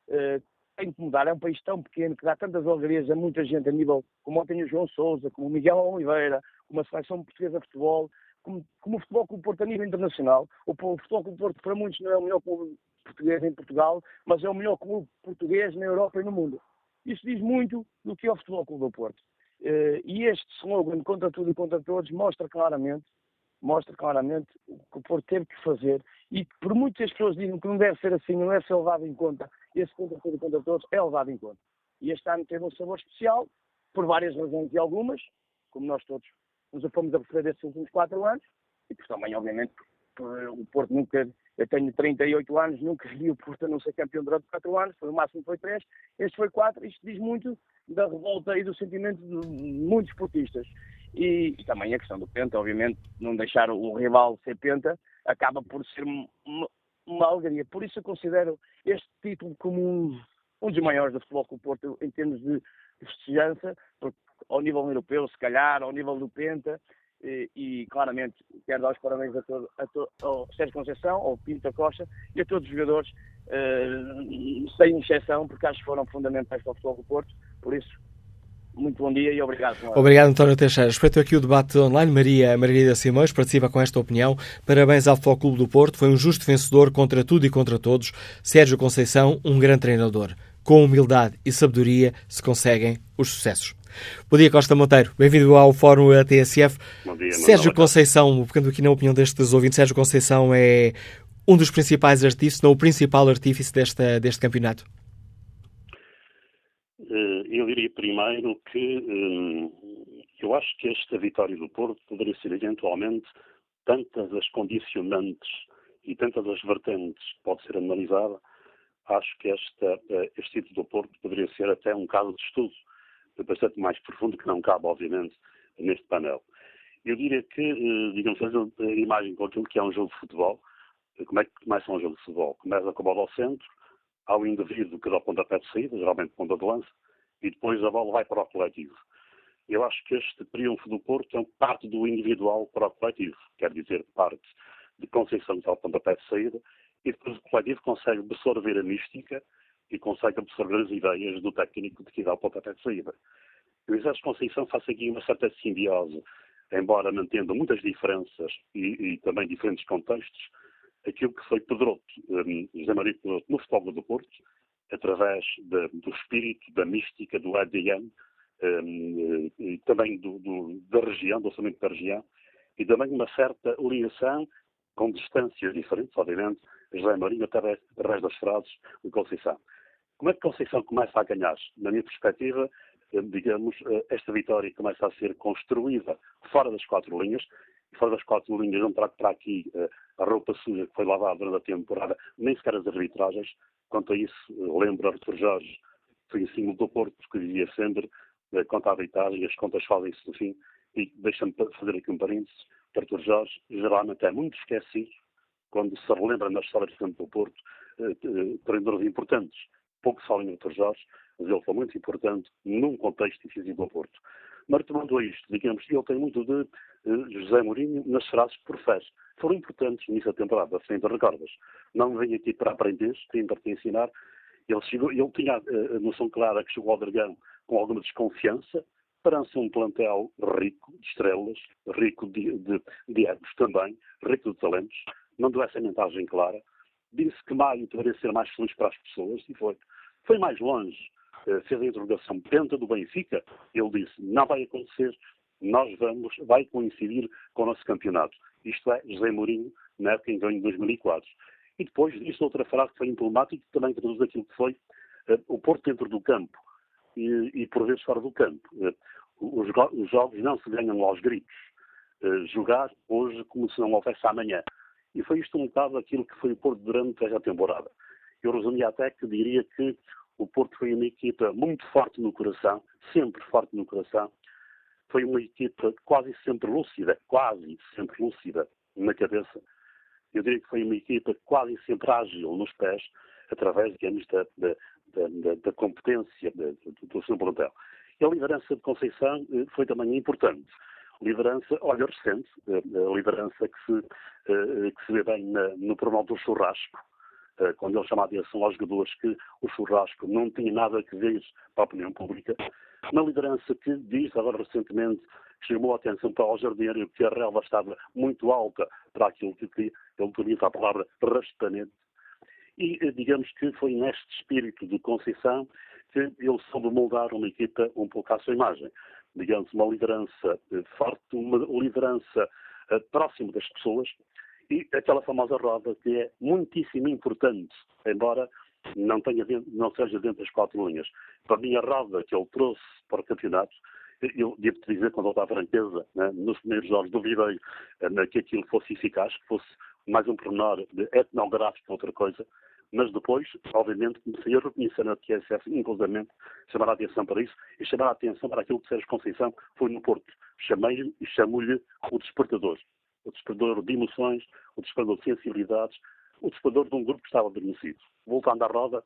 uh, tem que mudar. É um país tão pequeno que dá tantas alegrias a muita gente a nível, como ontem o João Souza, como o Miguel Oliveira, como a seleção portuguesa de futebol, como, como o futebol o Porto a nível internacional. O, o futebol o Porto, para muitos, não é o melhor clube português em Portugal, mas é o melhor clube português na Europa e no mundo. Isso diz muito do que é o futebol clube do Porto. Uh, e este slogan, contra tudo e contra todos, mostra claramente mostra claramente o que o Porto teve que fazer e por muitas pessoas dizem que não deve ser assim, não deve ser levado em conta, esse contra tudo e contra todos é levado em conta. E este ano teve um sabor especial, por várias razões e algumas, como nós todos nos fomos a perceber destes últimos quatro anos, e por também, obviamente, o Porto nunca, eu tenho 38 anos, nunca vi o Porto a não ser campeão durante quatro anos, foi o máximo foi três, este foi quatro, isto diz muito da revolta e do sentimento de muitos portistas. E, e, também a questão do Penta, obviamente, não deixar o rival ser Penta, acaba por ser uma, uma alegria. Por isso eu considero este título como um, um dos maiores do futebol com o Porto em termos de festejança, porque ao nível europeu, se calhar, ao nível do Penta, e, e, claramente quero dar os parabéns a todo, a ao Sérgio Conceição, ao Pinto Costa e a todos os jogadores, uh, sem exceção, porque acho que foram fundamentais para o futebol do Porto. Por isso, muito bom dia e obrigado. Obrigado, António Teixeira. Respeito aqui o debate online. Maria Margarida Simões participa com esta opinião. Parabéns ao Futebol Clube do Porto. Foi um justo vencedor contra tudo e contra todos. Sérgio Conceição, um grande treinador. Com humildade e sabedoria se conseguem os sucessos. Bom dia, Costa Monteiro. Bem-vindo ao Fórum TSF. Bom dia, Sérgio Conceição, pegando aqui na opinião destes ouvintes, Sérgio Conceição é um dos principais artífices, não o principal artífice desta, deste campeonato? Eh, eu diria primeiro que hum, eu acho que esta vitória do Porto poderia ser eventualmente tantas as condicionantes e tantas as vertentes que pode ser analisada, acho que esta, eh, este título do Porto poderia ser até um caso de estudo bastante mais profundo que não cabe, obviamente, neste painel. Eu diria que, eh, digamos, fazendo a imagem com aquilo que é um jogo de futebol, como é que começa um jogo de futebol? Começa com a bola ao centro, há o indivíduo que dá o pontapé de saída, geralmente ponta de lança, e depois a bola vai para o coletivo. Eu acho que este triunfo do Porto é parte do individual para o coletivo, quer dizer, parte de Conceição que o pontapé de saída, e depois o coletivo consegue absorver a mística e consegue absorver as ideias do técnico de que dá o pontapé de saída. O Exército Conceição faz aqui uma certa simbiose, embora mantendo muitas diferenças e, e também diferentes contextos, aquilo que foi Pedroto, um, José Maria Pedroto, no futebol do Porto, através de, do espírito, da mística, do ADN, um, e também do, do, da região, do orçamento da região, e também uma certa ligação com distâncias diferentes, obviamente, José Marinho através, através das frases de Conceição. Como é que Conceição começa a ganhar? Na minha perspectiva, hum, digamos, eh, esta vitória começa a ser construída fora das quatro linhas, fora das quatro linhas, não trago para aqui uh, a roupa suja que foi lavada durante a temporada, nem sequer as arbitragens. Quanto a isso, lembro Arthur Jorge, foi em cima do Porto, que dizia sempre, quanto à arbitragem, as contas fazem-se no fim, e deixa-me fazer aqui um parênteses, Arthur Jorge geralmente é muito esquecido quando se relembra na história do do Porto uh, treinadores importantes. Pouco se fala Jorge, mas ele foi muito importante num contexto difícil do Porto. Mas retomando a isto, digamos, ele tem muito de uh, José Mourinho nas frases que profere. Foram importantes nessa temporada, sempre recordas. Não vem aqui para aprender, tem para te ensinar. Ele, chegou, ele tinha uh, a noção clara que chegou ao Dragão com alguma desconfiança, perante um plantel rico de estrelas, rico de, de, egos também, rico de talentos, deu essa mensagem clara. Disse que maio deveria ser mais feliz para as pessoas e foi. Foi mais longe eh, fez a interrogação dentro do Benfica, ele disse, não vai acontecer, nós vamos, vai coincidir com o nosso campeonato. Isto é, José Mourinho, na época em de 2004. E depois disse outra frase que foi emblemática, que também traduz aquilo que foi uh, o Porto dentro do campo e, e por vezes fora do campo. Uh, os, os, jogos não se ganham aos gritos. Uh, jogar hoje como se não houvesse amanhã. E foi isto um bocado aquilo que foi o Porto durante a temporada. Eu resumia até que diria que o Porto foi uma equipa muito forte no coração, sempre forte no coração. Foi uma equipa quase sempre lúcida, quase sempre lúcida na cabeça. Eu diria que foi uma equipa quase sempre ágil nos pés, através, digamos, da, da, da, da competência do seu plantel. E a liderança de Conceição eh, foi também importante. Liderança, olha, recente, eh, a liderança que se, eh, que se vê bem no pronome do churrasco, quando ele chama a atenção aos jogadores que o churrasco não tinha nada a ver para a opinião pública. Uma liderança que diz agora recentemente chamou a atenção para o jardineiro que a relva estava muito alta para aquilo que ele utiliza a palavra rastanete. E eh, digamos que foi neste espírito de Conceição que ele soube moldar uma equipa um pouco à sua imagem. Digamos, uma liderança eh, forte, uma liderança próxima das pessoas, e aquela famosa roda que é muitíssimo importante, embora não, tenha, não seja dentro das quatro linhas. Para mim, a roda que ele trouxe para o campeonato, eu devo-te dizer, com toda a franqueza, né, nos primeiros jogos duvidei né, que aquilo fosse eficaz, que fosse mais um pormenor etnográfico que outra coisa, mas depois, obviamente, comecei a reconhecer na TSF, inclusivamente, chamar a atenção para isso e chamar a atenção para aquilo que Sérgio Conceição foi no Porto. Chamei-lhe e chamo-lhe o despertador o despertador de emoções, o despertador de sensibilidades, o despertador de um grupo que estava adormecido. Voltando à roda,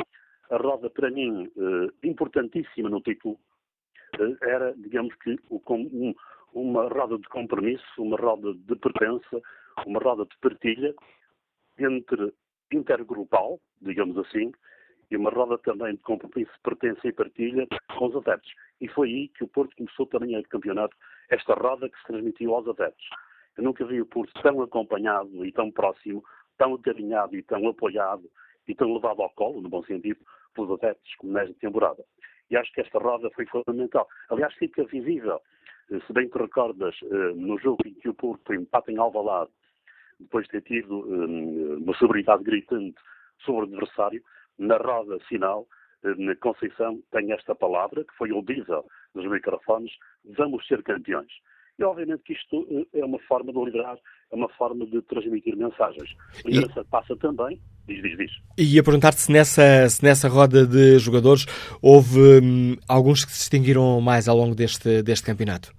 a roda, para mim, eh, importantíssima no título, eh, era, digamos que, um, uma roda de compromisso, uma roda de pertença, uma roda de partilha entre intergrupal, digamos assim, e uma roda também de compromisso, pertença e partilha com os adeptos. E foi aí que o Porto começou também a campeonato, esta roda que se transmitiu aos adeptos. Eu nunca vi o Porto tão acompanhado e tão próximo, tão acarinhado e tão apoiado e tão levado ao colo, no bom sentido, pelos adeptos como nesta temporada. E acho que esta roda foi fundamental. Aliás, fica visível, eh, se bem te recordas, eh, no jogo em que o Porto empata em Alvalade, depois de ter tido eh, uma sobriedade gritante sobre o adversário, na roda final, na Conceição tem esta palavra, que foi audível nos microfones, vamos ser campeões. E obviamente que isto é uma forma de liderar, é uma forma de transmitir mensagens. E essa passa também, diz, diz, diz. E ia perguntar-te se nessa, se nessa roda de jogadores houve hum, alguns que se distinguiram mais ao longo deste, deste campeonato?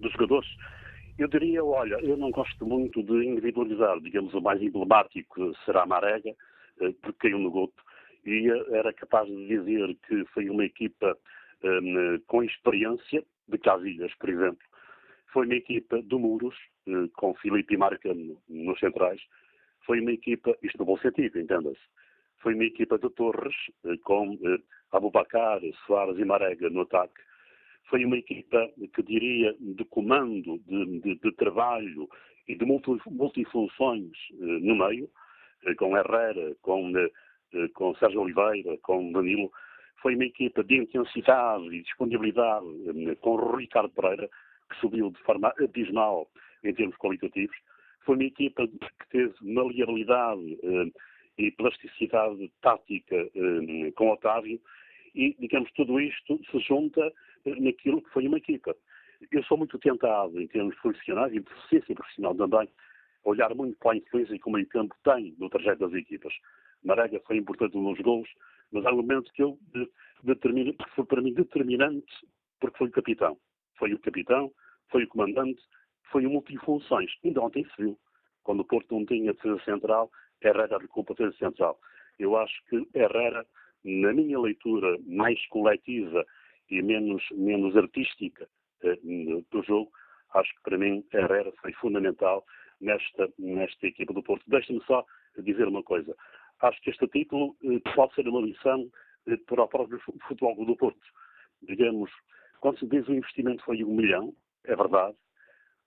Dos jogadores? Eu diria, olha, eu não gosto muito de individualizar. Digamos, o mais emblemático será a Marega, eh, porque caiu no goto. E era capaz de dizer que foi uma equipa um, com experiência, de Casilhas, por exemplo. Foi uma equipa do Muros, eh, com Filipe e Marca nos centrais. Foi uma equipa, isto no bom sentido, entenda-se. Foi uma equipa de Torres, eh, com Abubacar, Soares e Marega no ataque foi uma equipa que diria de comando, de, de, de trabalho e de multifunções eh, no meio, eh, com Herrera, com, eh, com Sérgio Oliveira, com Danilo. Foi uma equipa de intensidade e disponibilidade com Ricardo Pereira, que subiu de forma abismal em termos qualitativos. Foi uma equipa que teve maleabilidade e plasticidade tática com Otávio e, digamos, tudo isto se junta naquilo que foi uma equipa. Eu sou muito tentado, em termos profissionais e de eficiência profissional também, olhar muito para a influência que o meio campo tem no trajeto das equipas. Marega foi importante nos gols, mas há um momento que eu determino, que foi para mim determinante, porque foi capitão. Foi o capitão, foi o comandante, foi o multifunções. Ainda ontem se viu, quando o Porto não tinha defesa central, Herrera recupera a defesa central. Eu acho que Herrera, na minha leitura mais coletiva e menos, menos artística eh, do jogo, acho que para mim Herrera foi fundamental nesta, nesta equipa do Porto. Deixe-me só dizer uma coisa. Acho que este título eh, pode ser uma lição eh, para o próprio futebol do Porto. Digamos, quando se diz o investimento foi um milhão, é verdade,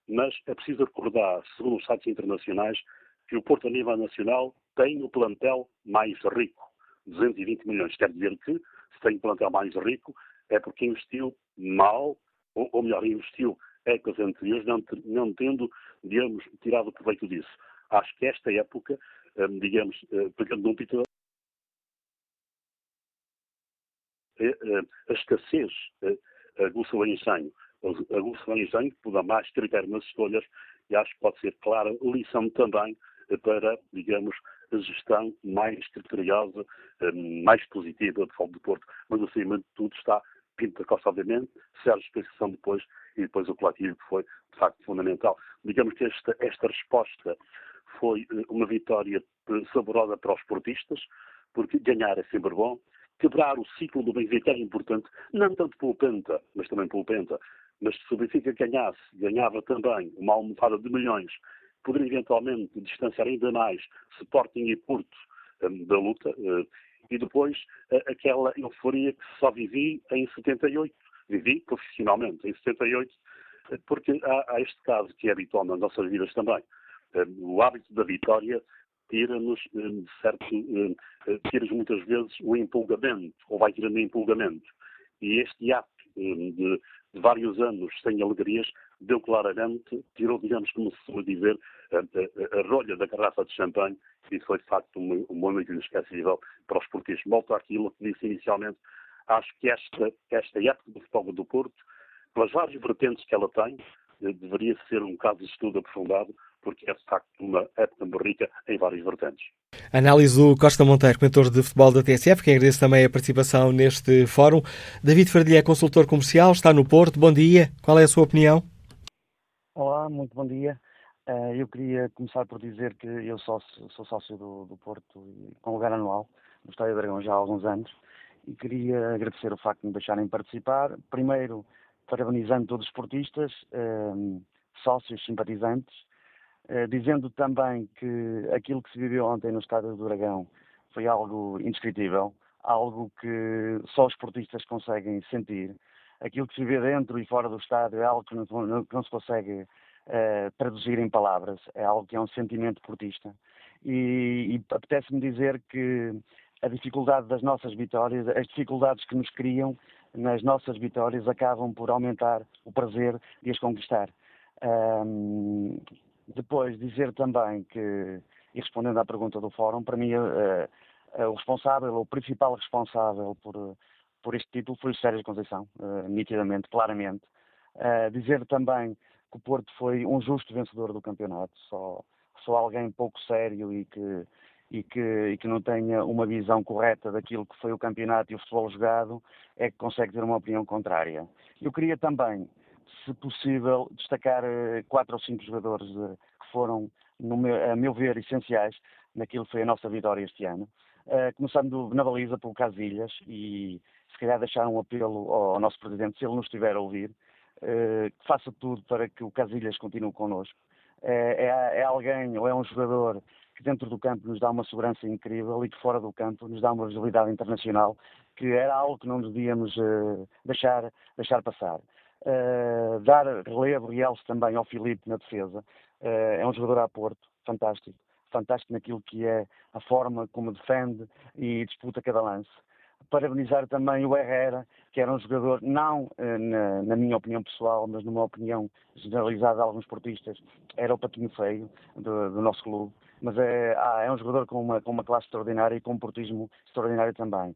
mas é preciso recordar, segundo os sites internacionais, que o Porto a nível nacional tem o plantel mais rico, 220 milhões. Quer dizer que, se tem o plantel mais rico, é porque investiu mal, ou, ou melhor, investiu épocas anteriores, não, não tendo, digamos, tirado proveito disso. Acho que esta época, hum, digamos, uh, pegando num título, a escassez aguça em engenho. Aguça em engenho, por dar mais critério nas escolhas, e acho que pode ser clara lição também para, digamos, a gestão mais criteriosa, hum, mais positiva do Futebol do Porto, mas acima de tudo está Pinto da Costa, obviamente, Sérgio Conceição depois, e depois o coletivo, que foi, de facto, fundamental. Digamos que esta, esta resposta foi eh, uma vitória eh, saborosa para os portistas, porque ganhar é sempre bom. Quebrar o ciclo do Benfica é importante, não tanto pelo Penta, mas também pelo Penta. Mas se o Benfica ganhasse, ganhava também uma almofada de milhões, poderia eventualmente distanciar ainda mais Sporting e Porto eh, da luta, e depois aquela euforia que só vivi em 78. Vivi profissionalmente em 78, porque há, há este caso que é habitual nas nossas vidas também. Eh, o hábito da vitória tira-nos, eh, certo, eh, tira-nos muitas vezes o empolgamento, ou vai tirando o empolgamento. E este ato de, de, vários anos sem alegrias deu claramente, tirou, digamos, como se costuma dizer, a, a, a, rolha da garrafa de champanhe e foi, de facto, um, um momento inesquecível para os portugueses. Volto àquilo que disse inicialmente, acho que esta, esta época do futebol do Porto, pelas várias vertentes que ela tem, eh, deveria ser um caso de estudo aprofundado, porque é de facto uma época muito rica em várias vertentes. Análise do Costa Monteiro, comentor de futebol da TSF, que agradeço também a participação neste fórum. David Fardilha é consultor comercial, está no Porto. Bom dia, qual é a sua opinião? Olá, muito bom dia. Uh, eu queria começar por dizer que eu sou, sou sócio do, do Porto com lugar anual no Estádio Dragão já há alguns anos e queria agradecer o facto de me deixarem participar. Primeiro, parabenizando todos os esportistas, uh, sócios, simpatizantes, dizendo também que aquilo que se viveu ontem no Estádio do Dragão foi algo indescritível, algo que só os esportistas conseguem sentir. Aquilo que se vê dentro e fora do estádio é algo que não, que não se consegue uh, traduzir em palavras, é algo que é um sentimento portista. E, e apetece-me dizer que a dificuldade das nossas vitórias, as dificuldades que nos criam nas nossas vitórias acabam por aumentar o prazer de as conquistar. Um, depois, dizer também que, e respondendo à pergunta do Fórum, para mim uh, uh, o responsável, o principal responsável por, por este título foi o Sérgio Conceição, nitidamente, claramente. dizer também que o Porto foi um justo vencedor do campeonato, só, só alguém pouco sério e que e que, e que não tenha uma visão correta daquilo que foi o campeonato e o futebol jogado, é que consegue ter uma opinião contrária. Eu queria também, se possível, destacar eh, quatro ou cinco jogadores de, que foram, meu, a meu ver, essenciais naquilo que foi a nossa vitória este ano. Uh, começando na baliza pelo Casilhas e se calhar deixar um apelo ao, nosso Presidente, se ele nos estiver a ouvir, que faça tudo para que o Casilhas continue connosco. É, é alguém ou é um jogador que dentro do campo nos dá uma segurança incrível e que fora do campo nos dá uma visibilidade internacional, que era algo que não devíamos uh, deixar, deixar passar. Uh, dar relevo, realce também ao Filipe na defesa. Uh, é um jogador a Porto, fantástico. Fantástico naquilo que é a forma como defende e disputa cada lance parabenizar também o Herrera, que era um jogador, não na, na, minha opinião pessoal, mas numa opinião generalizada de alguns esportistas, era o patinho feio do, do nosso clube mas é, ah, é um jogador com uma, com uma classe extraordinária e com um portismo extraordinário também.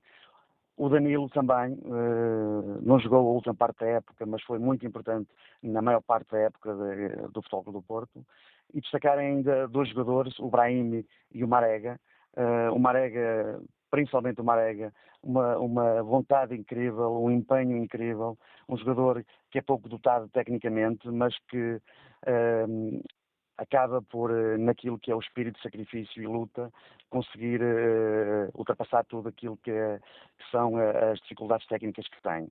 O Danilo também uh, não jogou a última parte da época, mas foi muito importante na maior parte da época de, do Futebol do Porto. E destacar ainda dois jogadores, o Brahim e o Marega. Uh, o Marega, principalmente o Marega, uma, uma vontade incrível, um empenho incrível, um jogador que é pouco dotado tecnicamente, mas que uh, acaba por, eh, naquilo que é o espírito de sacrifício e luta, conseguir uh, ultrapassar tudo aquilo que, é, que são uh, as dificuldades técnicas que tem.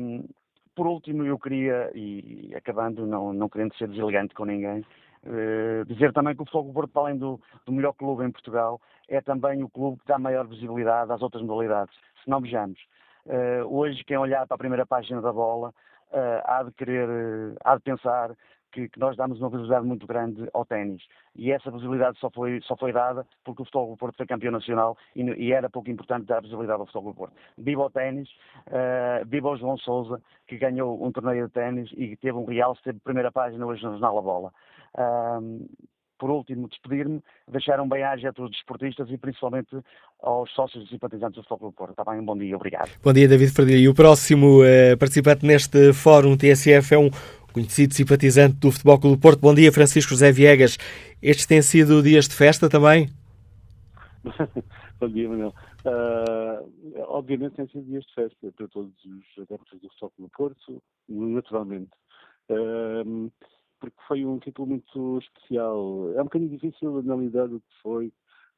Um, por último, eu queria, e acabando, não, não querendo ser deselegante com ninguém, uh, dizer também que o Fogo Porto, além do, do melhor clube em Portugal, é também o clube que dá maior visibilidade às outras modalidades. Se não vejamos, hoje quem olhar para a primeira página da bola há de querer, há de pensar que, que, nós damos uma visibilidade muito grande ao ténis. E essa visibilidade só foi, só foi dada porque o Futebol do Porto foi campeão nacional e, e, era pouco importante dar visibilidade ao Futebol do Porto. Viva o ténis, uh, viva o João Souza, que ganhou um torneio de ténis e teve um real, teve primeira página hoje no Jornal A Bola. Uh, por último, despedir-me, deixar um bem-aja a todos os esportistas e principalmente aos sócios e simpatizantes do Futebol Porto. Está bem? Um bom dia, obrigado. Bom dia, David Ferdinand. E o próximo uh, participante neste fórum TSF é um conhecido simpatizante do Futebol Clube Porto. Bom dia, Francisco José Viegas. Estes têm sido dias de festa também? Bom dia, Manuel. Uh, obviamente têm sido dias de festa para todos os adeptos do Futebol Clube Porto, naturalmente. Uh, porque foi um título muito especial. É um bocadinho difícil analisar o que foi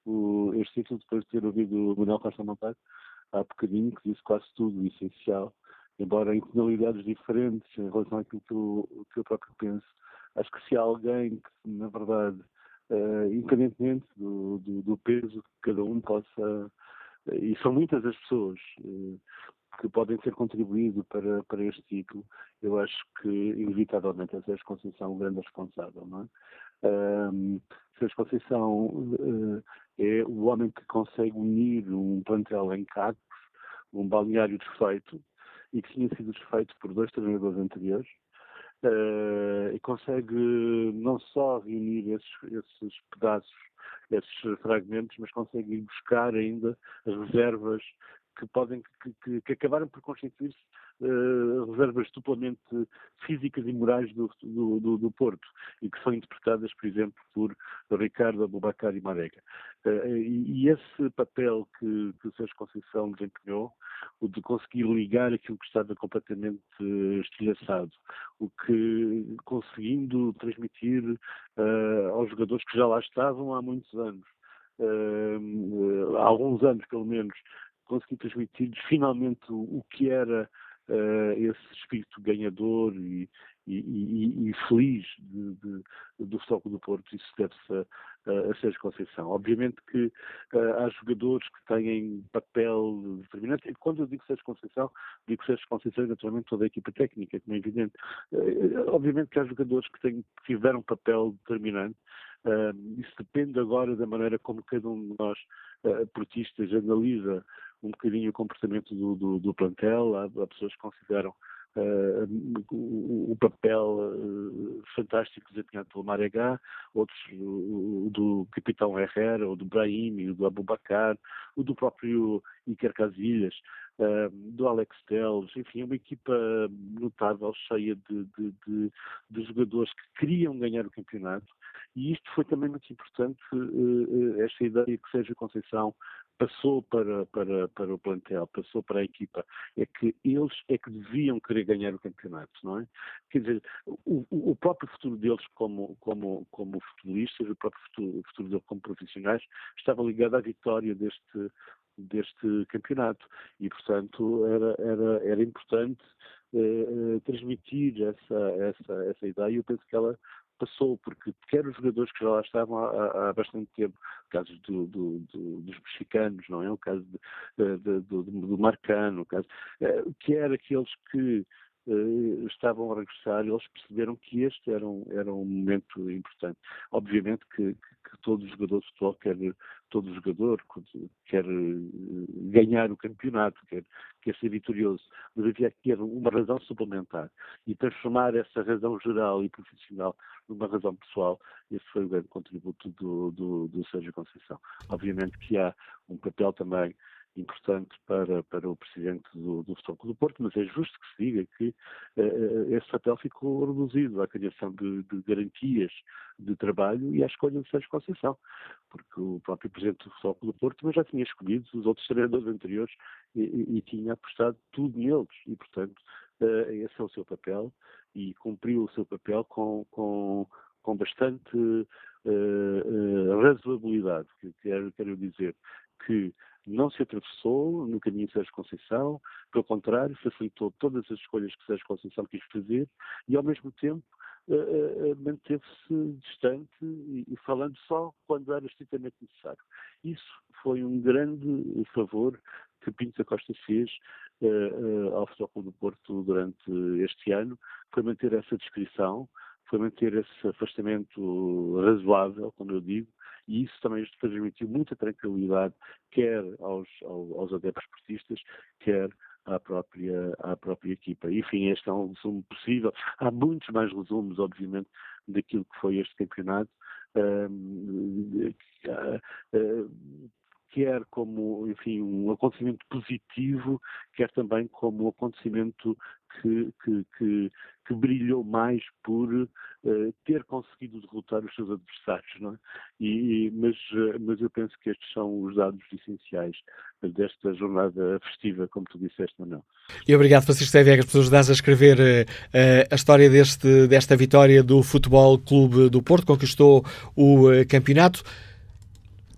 o, este título depois de ter ouvido o Manuel Costa Monteiro há bocadinho, que disse quase tudo o essencial embora em tonalidades diferentes em relação àquilo que eu, que eu próprio penso. Acho que se há alguém que, na verdade, uh, independentemente do, do, do, peso que cada um possa, uh, e são muitas as pessoas uh, que podem ter contribuído para, para este título, eu acho que, inevitavelmente, a Sérgio Conceição é um grande responsável, não é? Um, Sérgio Conceição é o homem que consegue unir um plantel em cacos, um balneário desfeito, e que tinha sido desfeito por dois treinadores anteriores, uh, e consegue não só reunir esses, esses pedaços, esses fragmentos, mas consegue ir buscar ainda as reservas que podem que, que, que acabaram por constituir-se uh, reservas duplamente físicas e morais do, do, do, do, Porto e que são interpretadas, por exemplo, por Ricardo Abubacar e Marega. Uh, e, e, esse papel que, que o Sérgio Conceição desempenhou, o de conseguir ligar aquilo que estava completamente uh, estilhaçado, o que conseguindo transmitir uh, aos jogadores que já lá estavam há muitos anos, há alguns anos pelo menos, conseguir transmitir finalmente o que era uh, esse espírito ganhador e, e, e, e feliz de, de, do Futebol do Porto, isso deve-se a, a Sérgio Conceição. Obviamente que uh, há jogadores que têm papel determinante, e quando eu digo Sérgio Conceição, digo Sérgio Conceição e naturalmente toda a equipa técnica, como é evidente. Uh, obviamente que há jogadores que, têm, que tiveram papel determinante, Uh, isso depende agora da maneira como cada um de nós, portistas, analisa um bocadinho o comportamento do, do, do plantel. Há, há, pessoas que consideram uh, o, o, papel uh, fantástico desempenhado pelo Maregá, outros o, do capitão Herrera, ou do Brahim, o do Abubacar, o do próprio Iker Casillas, do Alex Teles, enfim, uma equipa notável, cheia de, de, de, de, jogadores que queriam ganhar o campeonato, e isto foi também muito importante, esta ideia que Sérgio Conceição passou para, para, para o plantel, passou para a equipa, é que eles é que deviam querer ganhar o campeonato, não é? Quer dizer, o, o próprio futuro deles como, como, como futebolistas, o próprio futuro, futuro deles como profissionais, estava ligado à vitória deste, deste campeonato e, portanto, era, era, era importante eh, eh transmitir essa, essa, essa ideia e eu penso que ela passou, porque quer os jogadores que já lá estavam há, há bastante tempo, o caso do, do, do, dos mexicanos, não é? O caso de, de, do, do Marcano, o caso, eh, quer aqueles que estavam a regressar, eles perceberam que este era um, era um momento importante. Obviamente que, que, todo jogador de futebol quer, todo jogador quer uh, ganhar o campeonato, quer, quer ser vitorioso, mas havia que ter uma razão suplementar e transformar essa razão geral e profissional numa razão pessoal, esse foi o grande contributo do, do, do Sérgio Conceição. Obviamente que há um papel também importante para, para o presidente do, do Futebol do Porto, mas é justo que se diga que uh, esse papel ficou reduzido à criação de, de, garantias de trabalho e à escolha de Sérgio Conceição, porque o próprio presidente do Futebol do Porto também já tinha escolhido os outros treinadores anteriores e, e, e tinha apostado tudo neles e, portanto, uh, esse é o seu papel e cumpriu o seu papel com, com, com bastante uh, razoabilidade, que quero, quero dizer que não se atravessou no caminho de Sérgio Conceição, pelo contrário, facilitou todas as escolhas que Sérgio Conceição quis fazer e, ao mesmo tempo, uh, uh, manteve-se distante e, e, falando só quando era estritamente necessário. Isso foi um grande favor que Pinto da Costa fez uh, ao Futebol do Porto durante este ano, foi manter essa descrição, foi manter esse afastamento razoável, como eu digo, e isso também transmitiu muita tranquilidade, quer aos, aos, adeptos esportistas, quer à própria, à própria equipa. Enfim, este é um resumo possível. Há muitos mais resumos, obviamente, daquilo que foi este campeonato. Uh, uh, quer como, enfim, um acontecimento positivo, quer também como um acontecimento que, que, que, que brilhou mais por uh, ter conseguido derrotar os seus adversários, não é? E, mas, uh, mas eu penso que estes são os dados essenciais desta jornada festiva, como tu disseste, Manuel. E obrigado, Francisco Sé Viegas, por ajudar a escrever uh, a história deste, desta vitória do Futebol Clube do Porto, conquistou o campeonato.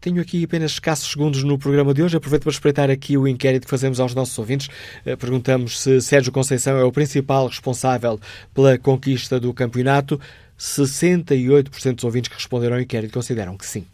Tenho aqui apenas escassos segundos no programa de hoje. Aproveito para espreitar aqui o inquérito que fazemos aos nossos ouvintes. Eh, perguntamos se Sérgio Conceição é o principal responsável pela conquista do campeonato. 68% dos ouvintes que responderam ao inquérito consideram que sim.